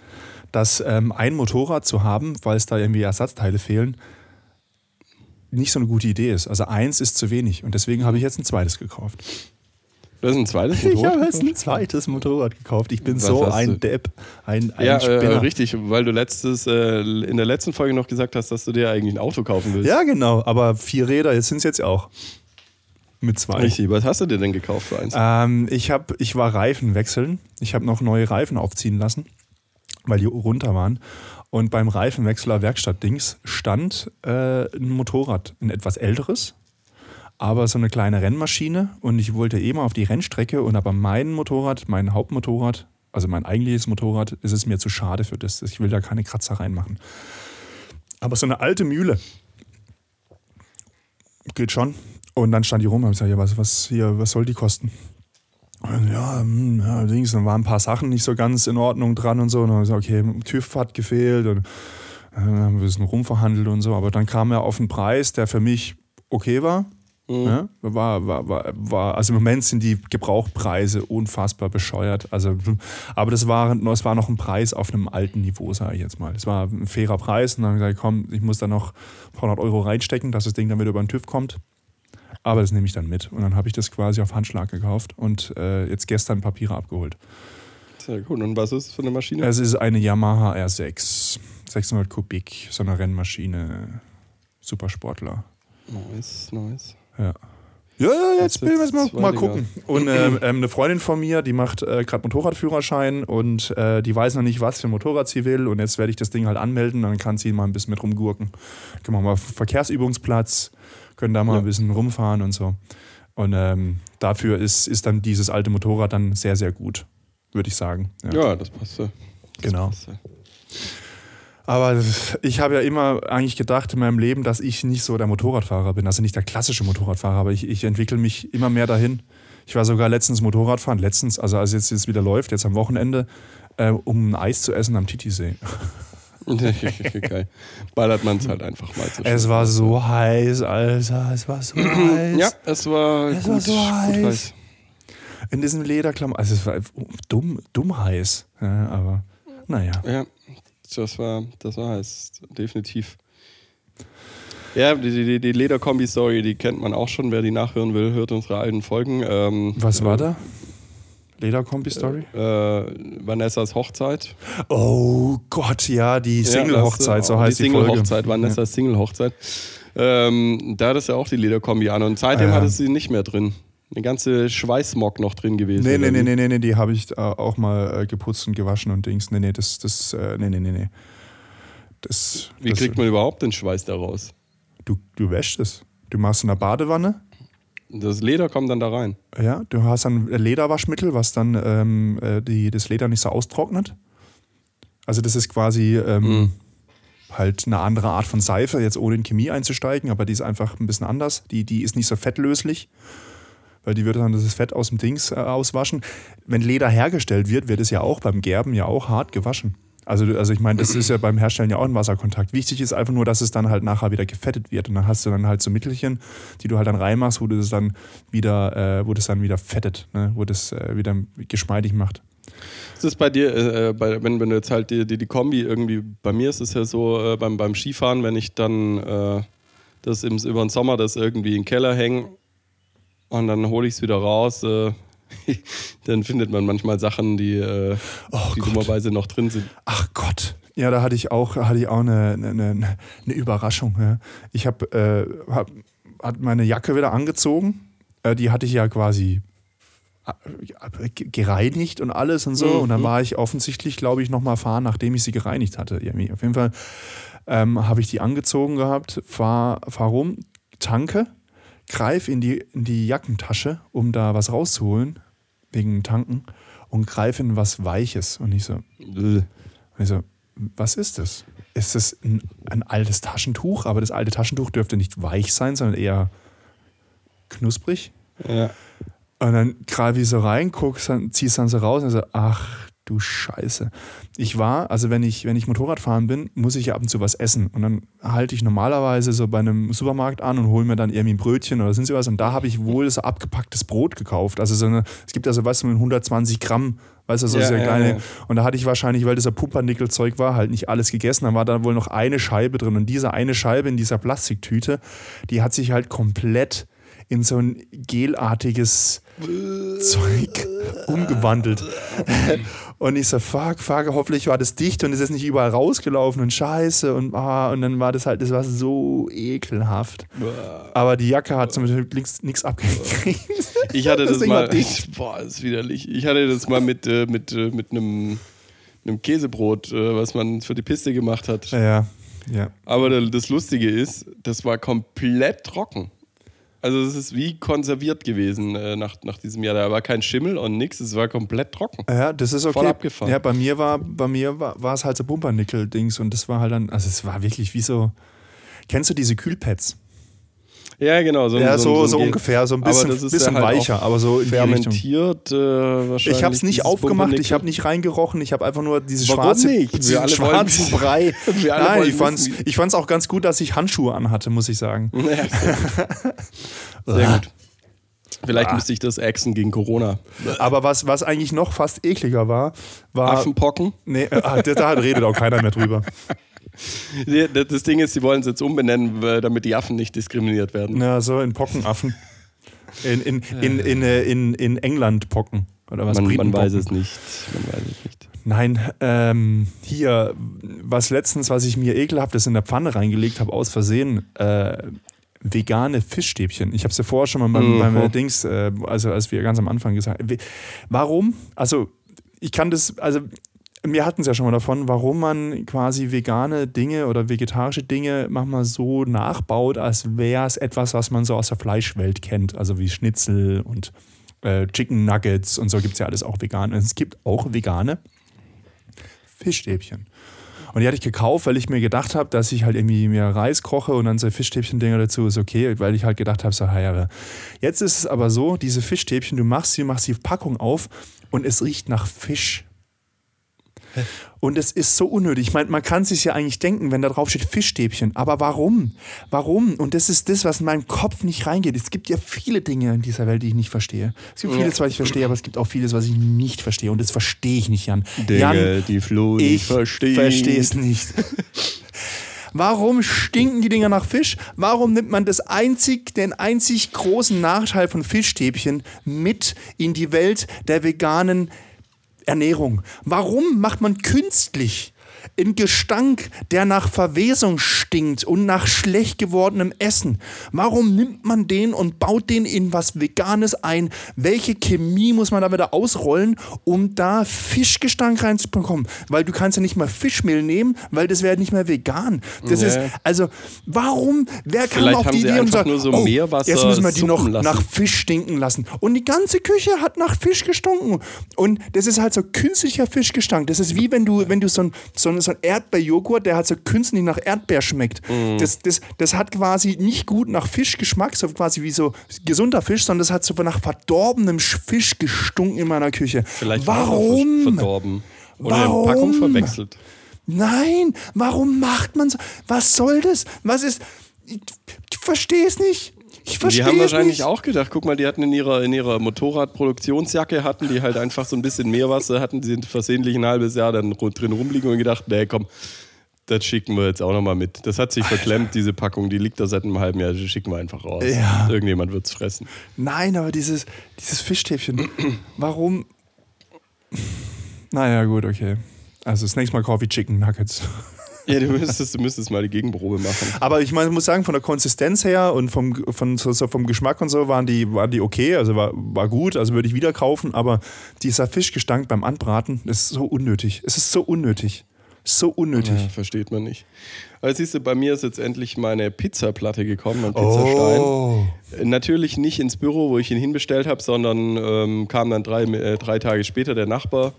dass ähm, ein Motorrad zu haben, weil es da irgendwie Ersatzteile fehlen, nicht so eine gute Idee ist. Also eins ist zu wenig. Und deswegen habe ich jetzt ein zweites gekauft. Das ist ein zweites Ich Motorrad. habe jetzt ein zweites Motorrad gekauft. Ich bin Was so hast ein du? Depp, ein, ein Ja, äh, Spinner. richtig, weil du letztes, äh, in der letzten Folge noch gesagt hast, dass du dir eigentlich ein Auto kaufen willst. Ja, genau. Aber vier Räder, jetzt sind es jetzt auch. Mit zwei. Richtig, was hast du dir denn gekauft für eins? Ähm, ich, hab, ich war Reifen wechseln. Ich habe noch neue Reifen aufziehen lassen, weil die runter waren. Und beim Reifenwechsler Werkstattdings stand äh, ein Motorrad, ein etwas älteres, aber so eine kleine Rennmaschine. Und ich wollte mal auf die Rennstrecke und aber mein Motorrad, mein Hauptmotorrad, also mein eigentliches Motorrad, ist es mir zu schade für das. Ich will da keine Kratzer reinmachen. Aber so eine alte Mühle geht schon. Und dann stand die rum und habe gesagt, ja, was, was, hier, was soll die kosten? Und ja, hm, ja, allerdings, dann waren ein paar Sachen nicht so ganz in Ordnung dran und so. Und dann habe ich gesagt, okay, TÜV hat gefehlt und äh, dann haben wir ein bisschen rumverhandelt und so. Aber dann kam er auf einen Preis, der für mich okay war. Ja, war, war, war, war, also im Moment sind die Gebrauchpreise unfassbar bescheuert. Also, aber das war, das war noch ein Preis auf einem alten Niveau, sage ich jetzt mal. Das war ein fairer Preis und dann habe ich gesagt, komm, ich muss da noch ein paar hundert Euro reinstecken, dass das Ding dann wieder über den TÜV kommt. Aber das nehme ich dann mit. Und dann habe ich das quasi auf Handschlag gekauft und äh, jetzt gestern Papiere abgeholt. Sehr gut. Und was ist das für eine Maschine? Es ist eine Yamaha R6, 600 Kubik, so eine Rennmaschine, Supersportler. nice, nice. Ja. Ja, ja, jetzt will ich mal, mal gucken. Und ähm, ähm, eine Freundin von mir, die macht äh, gerade Motorradführerschein und äh, die weiß noch nicht, was für ein Motorrad sie will. Und jetzt werde ich das Ding halt anmelden, dann kann sie mal ein bisschen mit rumgurken. Können wir mal auf Verkehrsübungsplatz, können da mal Ja. ein bisschen rumfahren und so. Und ähm, dafür ist, ist dann dieses alte Motorrad dann sehr, sehr gut, würde ich sagen. Ja, Ja, das passt. ja. Das Genau. passt, ja. Aber ich habe ja immer eigentlich gedacht in meinem Leben, dass ich nicht so der Motorradfahrer bin, also nicht der klassische Motorradfahrer, aber ich, ich entwickle mich immer mehr dahin. Ich war sogar letztens Motorradfahren, letztens, also als jetzt, jetzt wieder läuft, jetzt am Wochenende, äh, um ein Eis zu essen am Titisee. Geil. Ballert man es halt einfach mal zu Es war so heiß, Alter, es war so heiß. Ja, es war, Es gut, war so gut heiß. In diesem Lederklamotten, also es war dumm, dumm heiß, ja, aber naja. Ja, das war, das war heiß, definitiv. Ja, die, die, die Lederkombi-Story, die kennt man auch schon. Wer die nachhören will, hört unsere alten Folgen. Ähm, Was war da? Lederkombi-Story? Äh, Vanessas Hochzeit. Oh Gott, ja, die Single-Hochzeit, so heißt die, die Folge. Single-Hochzeit, Vanessas Single-Hochzeit. Ähm, da hat es ja auch die Lederkombi an und seitdem Ah, ja. hat es sie nicht mehr drin. Eine ganze Schweißmock noch drin gewesen. Nee, nee, nee, nee, nee, nee, die habe ich äh, auch mal äh, geputzt und gewaschen und Dings. Nee, nee, das, das, äh, nee, nee, nee, nee. Das, Wie das, kriegt man überhaupt den Schweiß da raus? Du, du wäschst es. Du machst in der Badewanne, Das Leder kommt dann da rein. ja, du hast dann Lederwaschmittel, was dann ähm, äh, die, das Leder nicht so austrocknet. Also das ist quasi ähm, Mhm. halt eine andere Art von Seife, jetzt ohne in Chemie einzusteigen, aber die ist einfach ein bisschen anders. Die, die ist nicht so fettlöslich, weil die würde dann das Fett aus dem Dings äh, auswaschen. Wenn Leder hergestellt wird, wird es ja auch beim Gerben ja auch hart gewaschen. Also, also ich meine, das ist ja beim Herstellen ja auch ein Wasserkontakt. Wichtig ist einfach nur, dass es dann halt nachher wieder gefettet wird. Und dann hast du dann halt so Mittelchen, die du halt dann reinmachst, wo du das dann wieder, äh, wo das dann wieder fettet, ne? wo das äh, wieder geschmeidig macht. Ist das bei dir, äh, bei, wenn, wenn du jetzt halt die, die, die Kombi irgendwie, bei mir ist es ja so, äh, beim, beim Skifahren, wenn ich dann äh, das im, über den Sommer das irgendwie in den Keller hänge und dann hole ich es wieder raus, äh, dann findet man manchmal Sachen, die, äh, Oh die dummerweise noch drin sind. Ach Gott. Ja, da hatte ich auch, hatte ich auch eine, eine, eine, Überraschung. Ja. Ich habe äh, hab, hat meine Jacke wieder angezogen. Äh, die hatte ich ja quasi äh, ge- gereinigt und alles und so. Und dann war ich offensichtlich, glaube ich, nochmal fahren, nachdem ich sie gereinigt hatte. Irgendwie. Auf jeden Fall ähm, habe ich die angezogen gehabt, fahr, fahr rum, tanke, greif in die, in die Jackentasche, um da was rauszuholen, wegen Tanken, und greife in was Weiches. Und ich so, Bäh. also, was ist das? Ist das ein, ein altes Taschentuch? Aber das alte Taschentuch dürfte nicht weich sein, sondern eher knusprig. Ja. Und dann greife ich so rein, guck, dann, zieh's dann so raus und so, ach du Scheiße. Ich war, also wenn ich, wenn ich Motorrad fahren bin, muss ich ja ab und zu was essen. Und dann halte ich normalerweise so bei einem Supermarkt an und hole mir dann irgendwie ein Brötchen oder sind sie was. Und da habe ich wohl so abgepacktes Brot gekauft. Also so eine, es gibt also, weißt du, 120 Gramm, weißt du, so Ja, sehr ja, kleine. ja. Und da hatte ich wahrscheinlich, weil das Pumpernickel-Zeug war, halt nicht alles gegessen. Da war da wohl noch eine Scheibe drin. Und diese eine Scheibe in dieser Plastiktüte, die hat sich halt komplett in so ein gelartiges Zeug umgewandelt. Und ich so, fuck, fuck, hoffentlich war das dicht und es ist nicht überall rausgelaufen und scheiße. Und, ah, und dann war das halt, das war so ekelhaft. Aber die Jacke hat zum Beispiel nichts abgekriegt. Ich hatte Das das, mal. Boah, ist widerlich. Ich hatte das mal mit, äh, mit, äh, mit einem, einem Käsebrot, äh, was man für die Piste gemacht hat. Ja, ja. Aber da- das Lustige ist, das war komplett trocken. Also es ist wie konserviert gewesen äh, nach, nach diesem Jahr. Da war kein Schimmel und nichts, es war komplett trocken. Ja, das ist okay. Voll abgefahren. Ja, bei mir war, bei mir war, war es halt so Pumpernickel-Dings und das war halt dann, also es war wirklich wie so. Kennst du diese Kühlpads? Ja, genau. So, Ja, so, so ein- ungefähr, so ein bisschen, bisschen halt weicher, aber so in fermentiert äh, wahrscheinlich. Ich habe es nicht aufgemacht, ich habe nicht reingerochen, ich habe einfach nur dieses Warum schwarze, diesen schwarzen wollen- Brei. Nein, ich fand's, wissen, ich fand's auch ganz gut, dass ich Handschuhe anhatte, muss ich sagen. Ja, sehr gut. Vielleicht müsste ich das Axen gegen Corona. Aber was, was eigentlich noch fast ekliger war, war. Affenpocken. Nee, äh, ah, da redet auch keiner mehr drüber. Das Ding ist, sie wollen es jetzt umbenennen, damit die Affen nicht diskriminiert werden. Ja, so in Pockenaffen. In, in, in, in, äh, in, in England Pocken. Oder was? Man, man weiß es nicht. Man weiß es nicht. Nein, ähm, hier, was letztens, was ich mir ekelhaftes in der Pfanne reingelegt habe, aus Versehen, äh, vegane Fischstäbchen. Ich habe es ja vorher schon mal beim, Mhm. beim äh, Dings, äh, also als wir ganz am Anfang gesagt haben. Warum? Also, ich kann das, also, wir hatten es ja schon mal davon, warum man quasi vegane Dinge oder vegetarische Dinge manchmal so nachbaut, als wäre es etwas, was man so aus der Fleischwelt kennt. Also wie Schnitzel und äh, Chicken Nuggets und so gibt es ja alles auch vegan. Und es gibt auch vegane Fischstäbchen. Und die hatte ich gekauft, weil ich mir gedacht habe, dass ich halt irgendwie mir Reis koche und dann so Fischstäbchen-Dinger dazu ist okay, weil ich halt gedacht habe, so, aber jetzt ist es aber so, diese Fischstäbchen, du machst sie, machst die Packung auf und es riecht nach Fisch. Und es ist so unnötig. Ich meine, man kann sich ja eigentlich denken, wenn da drauf steht Fischstäbchen. Aber warum? Warum? Und das ist das, was in meinen Kopf nicht reingeht. Es gibt ja viele Dinge in dieser Welt, die ich nicht verstehe. Es gibt vieles, was ich verstehe, aber es gibt auch vieles, was ich nicht verstehe. Und das verstehe ich nicht, Jan. Jan, die Flo ich verstehe es nicht. Warum stinken die Dinger nach Fisch? Warum nimmt man das einzig, den einzig großen Nachteil von Fischstäbchen mit in die Welt der veganen Ernährung? Warum macht man künstlich einen Gestank, der nach Verwesung stinkt und nach schlecht gewordenem Essen? Warum nimmt man den und baut den in was Veganes ein? Welche Chemie muss man da wieder ausrollen, um da Fischgestank reinzubekommen? Weil du kannst ja nicht mal Fischmehl nehmen, weil das wäre nicht mehr vegan. Das Ja. ist, also, warum, wer kam Vielleicht auf die Idee und sagt, nur so oh, jetzt müssen wir die noch lassen. nach Fisch stinken lassen. Und die ganze Küche hat nach Fisch gestunken. Und das ist halt so künstlicher Fischgestank. Das ist wie wenn du, wenn du so ein, so ein, so ein Erdbeerjoghurt, der halt so künstlich nach Erdbeer schmeckt. Mhm. Das, das, das hat quasi nicht gut nach Fischgeschmack, so quasi wie so gesunder Fisch, sondern das hat so nach verdorbenem Fisch gestunken in meiner Küche. Vielleicht war Warum? verdorben. Oder Warum? Packung verwechselt. Nein, warum macht man so? Was soll das? Was ist. Ich, ich verstehe es nicht. Ich Die verstehe haben es wahrscheinlich nicht. auch gedacht, guck mal, die hatten in ihrer, in ihrer Motorradproduktionsjacke, hatten die halt einfach so ein bisschen Meerwasser, hatten sie versehentlich ein halbes Jahr dann drin rumliegen und gedacht, nee, komm, das schicken wir jetzt auch nochmal mit. Das hat sich verklemmt, diese Packung, die liegt da seit einem halben Jahr, die schicken wir einfach raus. Ja. Irgendjemand wird's fressen. Nein, aber dieses, dieses Fischstäbchen, warum? Naja, gut, okay. Also das nächste Mal Coffee Chicken Nuggets. Ja, du müsstest, du müsstest mal die Gegenprobe machen. Aber ich meine, ich muss sagen, von der Konsistenz her und vom, von, so, vom Geschmack und so waren die, waren die okay, also war, war gut, also würde ich wieder kaufen, aber dieser Fischgestank beim Anbraten, das ist so unnötig. Es ist so unnötig. So unnötig. Ja, versteht man nicht. Aber siehst du, bei mir ist jetzt endlich meine Pizzaplatte gekommen, mein Pizzastein. Oh. Natürlich nicht ins Büro, wo ich ihn hinbestellt habe, sondern ähm, kam dann drei, äh, drei Tage später der Nachbar.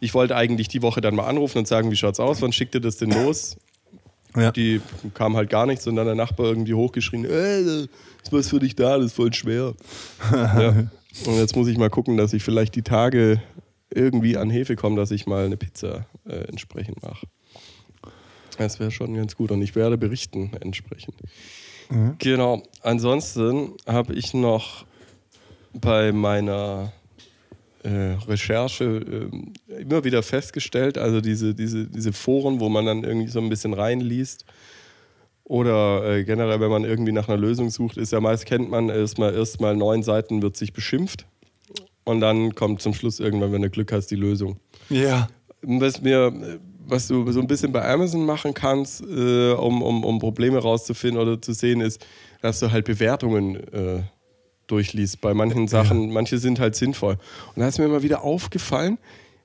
Ich wollte eigentlich die Woche dann mal anrufen und sagen, wie schaut's aus, wann schickt ihr das denn los? Ja. Die kam halt gar nichts und dann der Nachbar irgendwie hochgeschrien, äh, ist was für dich da, das ist voll schwer. ja. Und jetzt muss ich mal gucken, dass ich vielleicht die Tage irgendwie an Hefe komme, dass ich mal eine Pizza äh, entsprechend mache. Das wäre schon ganz gut und ich werde berichten entsprechend. Mhm. Genau. Ansonsten habe ich noch bei meiner Recherche äh, immer wieder festgestellt, also diese, diese, diese Foren, wo man dann irgendwie so ein bisschen reinliest oder äh, generell, wenn man irgendwie nach einer Lösung sucht, ist ja meist kennt man erstmal erstmal neun Seiten wird sich beschimpft und dann kommt zum Schluss irgendwann, wenn du Glück hast, die Lösung. Ja. Was mir, was du so ein bisschen bei Amazon machen kannst, äh, um, um, um Probleme rauszufinden oder zu sehen, ist, dass du halt Bewertungen äh, durchliest. Bei manchen Sachen, ja. manche sind halt sinnvoll. Und da ist mir immer wieder aufgefallen,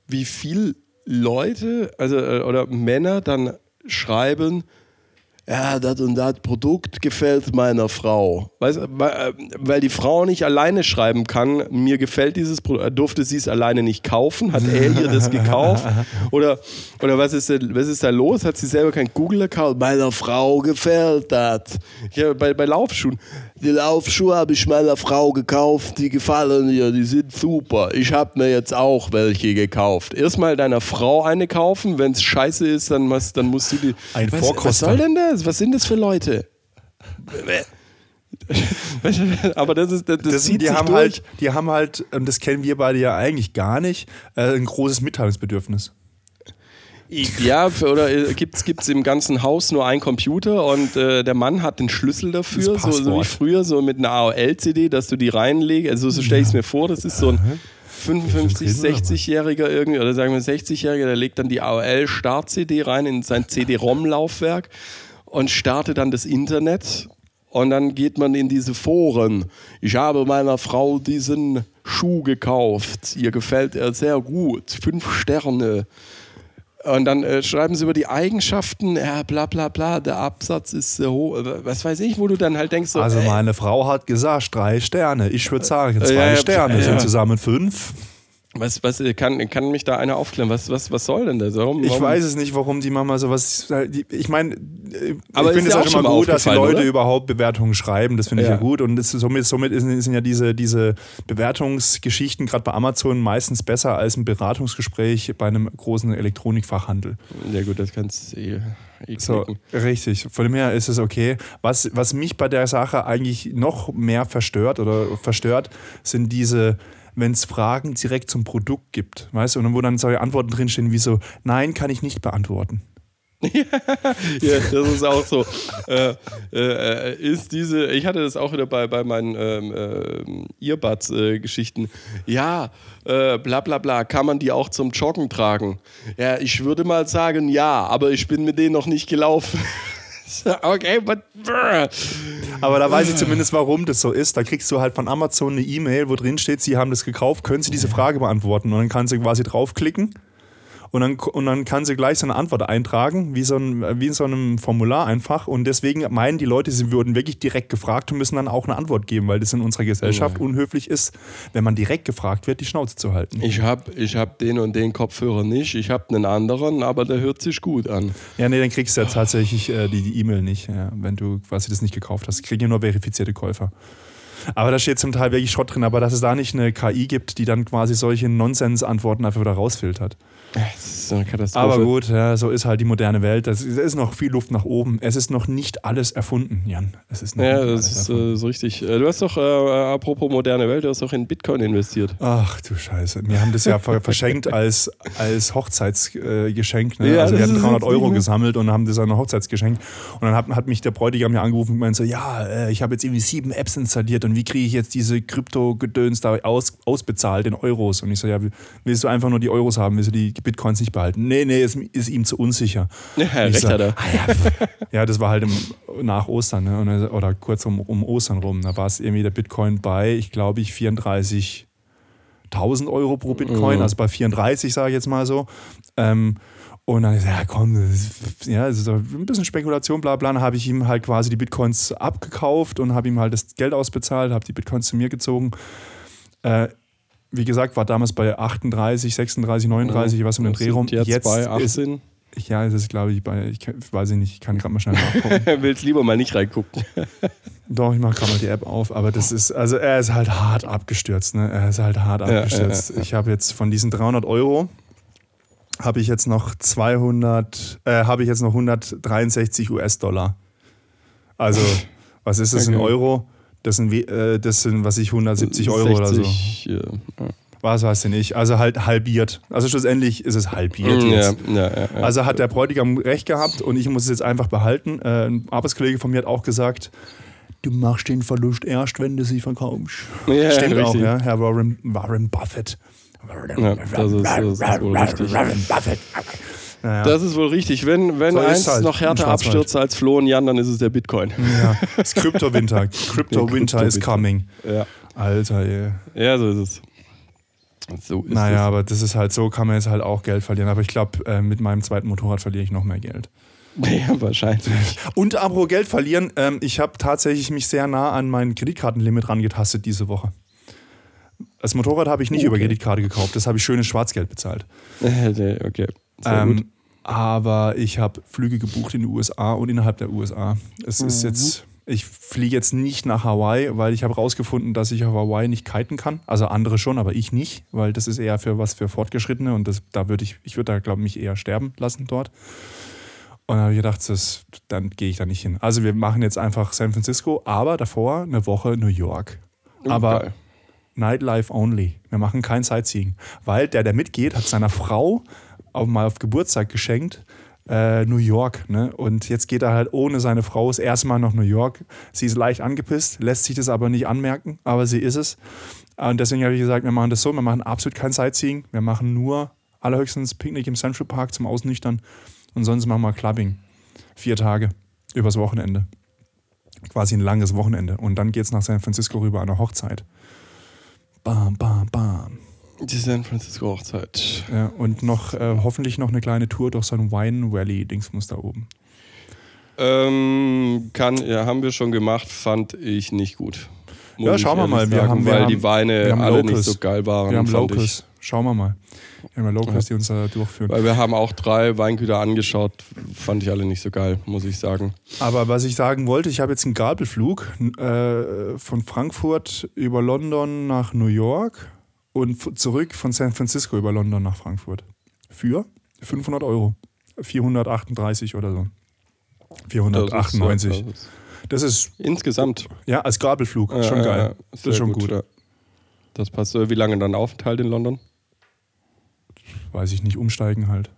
wie viel Leute, also äh, oder Männer dann schreiben, ja, das und das Produkt gefällt meiner Frau. Weißt, weil, weil die Frau nicht alleine schreiben kann, mir gefällt dieses Produkt, durfte sie es alleine nicht kaufen, hat er ihr das gekauft? Oder, oder was, ist, was ist da los? Hat sie selber kein Google-Account? Meiner Frau gefällt das. Ja, bei, bei Laufschuhen. Die Laufschuhe habe ich meiner Frau gekauft, die gefallen ihr, die sind super. Ich habe mir jetzt auch welche gekauft. Erstmal deiner Frau eine kaufen, wenn es scheiße ist, dann, musst, dann musst du die. Ein was, Vorkoster. was soll denn das? Was sind das für Leute? Aber das ist das, das, das die sich haben durch. halt, die haben halt, und das kennen wir beide ja eigentlich gar nicht, äh, ein großes Mitteilungsbedürfnis. Ja, oder gibt es im ganzen Haus nur einen Computer und äh, der Mann hat den Schlüssel dafür, Das so, so wie früher, so mit einer AOL-CD, dass du die reinlegst. Also so stelle ich es mir vor, das ist so ein 55, 60-Jähriger irgendwie, oder sagen wir 60-Jähriger, der legt dann die AOL-Start-CD rein in sein CD-ROM-Laufwerk und startet dann das Internet. Und dann geht man in diese Foren. Ich habe meiner Frau diesen Schuh gekauft. Ihr gefällt er sehr gut. Fünf Sterne. Und dann äh, schreiben sie über die Eigenschaften, ja, bla bla bla, der Absatz ist sehr hoch. Äh, Was weiß ich, wo du dann halt denkst, so, Also ey, meine Frau hat gesagt, drei Sterne. Ich würde sagen, zwei ja, ja, Sterne ja. sind zusammen fünf. Was, was äh, kann, kann mich da einer aufklären? Was, was, was soll denn das? Warum, Ich warum? weiß es nicht, warum die Mama sowas. die- Ich meine, ich Aber finde ist es auch schon immer mal gut, dass die Leute oder? überhaupt Bewertungen schreiben. Das finde ich Ja. ja gut. Und das, somit, somit sind, ja diese, diese Bewertungsgeschichten gerade bei Amazon meistens besser als ein Beratungsgespräch bei einem großen Elektronikfachhandel. Ja gut, das kannst du eh, eh So, richtig. Von dem her ist es okay. Was, was mich bei der Sache eigentlich noch mehr verstört oder verstört, sind diese, wenn es Fragen direkt zum Produkt gibt, weißt du, und wo dann solche Antworten drinstehen wie so, nein, kann ich nicht beantworten. Ja, das ist auch so. Äh, äh, ist diese, ich hatte das auch wieder bei, bei meinen ähm, ähm, Earbuds-Geschichten. ja, äh, bla bla bla, kann man die auch zum Joggen tragen? Ja, ich würde mal sagen, ja, aber ich bin mit denen noch nicht gelaufen. okay, but. Aber da weiß ich zumindest, warum das so ist. Da kriegst du halt von Amazon eine E-Mail, wo drin steht, sie haben das gekauft, können sie diese Frage beantworten? Und dann kannst du quasi draufklicken. Und dann, und dann kann sie gleich so eine Antwort eintragen, wie, so ein, wie in so einem Formular einfach. Und deswegen meinen die Leute, sie würden wirklich direkt gefragt und müssen dann auch eine Antwort geben, weil das in unserer Gesellschaft unhöflich ist, wenn man direkt gefragt wird, die Schnauze zu halten. Ich habe ich hab den und den Kopfhörer nicht, ich habe einen anderen, aber der hört sich gut an. Ja, nee, dann kriegst du ja tatsächlich äh, die die E-Mail nicht, ja, wenn du quasi das nicht gekauft hast. Kriegen ja nur verifizierte Käufer. Aber da steht zum Teil wirklich Schrott drin, aber dass es da nicht eine KI gibt, die dann quasi solche Nonsens-Antworten einfach wieder rausfiltert. Das ist so eine Katastrophe. Aber gut, ja, so ist halt die moderne Welt. Es ist noch viel Luft nach oben. Es ist noch nicht alles erfunden, Jan. Es ist noch Ja, nicht das ist äh, so richtig. Äh, Du hast doch, äh, apropos moderne Welt, du hast doch in Bitcoin investiert. Ach du Scheiße. Wir haben das ja ver- verschenkt als, als Hochzeitsgeschenk. Äh, Geschenk, ne? Ja, also wir hatten ist 300 jetzt Euro nicht gesammelt und haben das an ein Hochzeitsgeschenk. Und dann hat, hat mich der Bräutigam ja angerufen und meinte so, ja, äh, ich habe jetzt irgendwie sieben Apps installiert und wie kriege ich jetzt diese Krypto-Gedöns da aus, ausbezahlt in Euros? Und ich so, ja, willst du einfach nur die Euros haben, willst du die Bitcoins nicht behalten? Nee, nee, ist, ist ihm zu unsicher. Ja, recht so, hat er. "Ah ja, pff." ja, das war halt im, nach Ostern, ne? Er- oder kurz um, um Ostern rum. Da war es irgendwie der Bitcoin bei, ich glaube, ich 34 1000 Euro pro Bitcoin, Mhm. also bei 34, sage ich jetzt mal so. Ähm, und dann, ja komm, ist, ja, das ist ein bisschen Spekulation, bla bla. Dann habe ich ihm halt quasi die Bitcoins abgekauft und habe ihm halt das Geld ausbezahlt, habe die Bitcoins zu mir gezogen. Äh, wie gesagt, war damals bei 38, 36, 39, was um den Dreh rum. sind Jetzt, bei ist, 18. Ja, das ist, glaube ich, bei, ich weiß ich nicht, ich kann gerade mal schnell nachgucken. Willst lieber mal nicht reingucken. Doch, ich mache gerade mal die App auf, aber das ist, also er ist halt hart abgestürzt, ne? Er ist halt hart ja, abgestürzt. ja, ja. Ich habe jetzt von diesen 300 Euro, habe ich jetzt noch 200, äh, habe ich jetzt noch 163 US-Dollar. Also, was ist das in Okay. Euro? Das sind, äh, das sind, was ich, 170 Euro oder so. 60, Ja. Was weiß ich nicht. Also halt halbiert. Also schlussendlich ist es halbiert Ja, jetzt. ja. Also hat der Bräutigam recht gehabt und ich muss es jetzt einfach behalten. Äh, ein Arbeitskollege von mir hat auch gesagt, du machst den Verlust erst, wenn du sie verkaufst. Ja, Stimmt auch, richtig. ja. Herr Warren, Warren Buffett. Ja, das ist- das ist wohl richtig. Warren Buffett. Naja. Das ist wohl richtig. Wenn, wenn So eins halt noch härter abstürzt als Flo und Jan, dann ist es der Bitcoin. ja. Das Krypto-Winter. Krypto-Winter is coming. Ja, Alter, ey. ja so ist es. So ist Naja, es. aber das ist halt so, kann man jetzt halt auch Geld verlieren. Aber ich glaube, äh, mit meinem zweiten Motorrad verliere ich noch mehr Geld. Ja, wahrscheinlich. Und apropos Geld verlieren, ähm, ich habe tatsächlich mich sehr nah an mein Kreditkartenlimit rangetastet diese Woche. Das Motorrad habe ich nicht Okay. über Kreditkarte gekauft, das habe ich schönes Schwarzgeld bezahlt. Nee, okay. Ähm, aber ich habe Flüge gebucht in die USA und innerhalb der USA. Es ist Mhm. jetzt, ich fliege jetzt nicht nach Hawaii, weil ich habe herausgefunden, dass ich auf Hawaii nicht kiten kann. Also andere schon, aber ich nicht, weil das ist eher für was für Fortgeschrittene und das, da würde ich, ich würde da glaube ich mich eher sterben lassen dort. Und dann habe ich gedacht, das, dann gehe ich da nicht hin. Also wir machen jetzt einfach San Francisco, aber davor eine Woche New York. Aber Geil. Nightlife only. Wir machen kein Sightseeing. Weil der, der mitgeht, hat seiner Frau auch mal auf Geburtstag geschenkt. Äh, New York, ne? Und jetzt geht er halt ohne seine Frau das erste Mal nach New York. Sie ist leicht angepisst, lässt sich das aber nicht anmerken, aber sie ist es. Und deswegen habe ich gesagt, wir machen das so, wir machen absolut kein Sightseeing, wir machen nur allerhöchstens Picknick im Central Park zum Ausnüchtern und sonst machen wir Clubbing. Vier Tage, übers Wochenende. Quasi ein langes Wochenende. Und dann geht es nach San Francisco rüber an eine Hochzeit. Bam, bam, bam. Die San Francisco Hochzeit. Ja, und noch äh, hoffentlich noch eine kleine Tour durch so ein Wine Valley Dingsmus da oben. Ähm, kann, ja, haben wir schon gemacht, fand ich nicht gut. Muss Ja, schauen wir mal. Wir sagen, haben- wir weil haben- die Weine wir haben alle Locals. nicht so geil waren. Wir haben Locals. Schauen wir mal. Wir haben ja Locals, die uns da durchführen. Weil wir haben auch drei Weingüter angeschaut, fand ich alle nicht so geil, muss ich sagen. Aber was ich sagen wollte, ich habe jetzt einen Gabelflug äh, von Frankfurt über London nach New York und zurück von San Francisco über London nach Frankfurt. Für 500 Euro. 438 oder so. 498. Das ist, Insgesamt. ja, als Gabelflug. Schon Ja, geil. ja, Das ist schon gut. ja. Das passt. Wie lange dann Aufenthalt in London? Weiß ich nicht, umsteigen halt.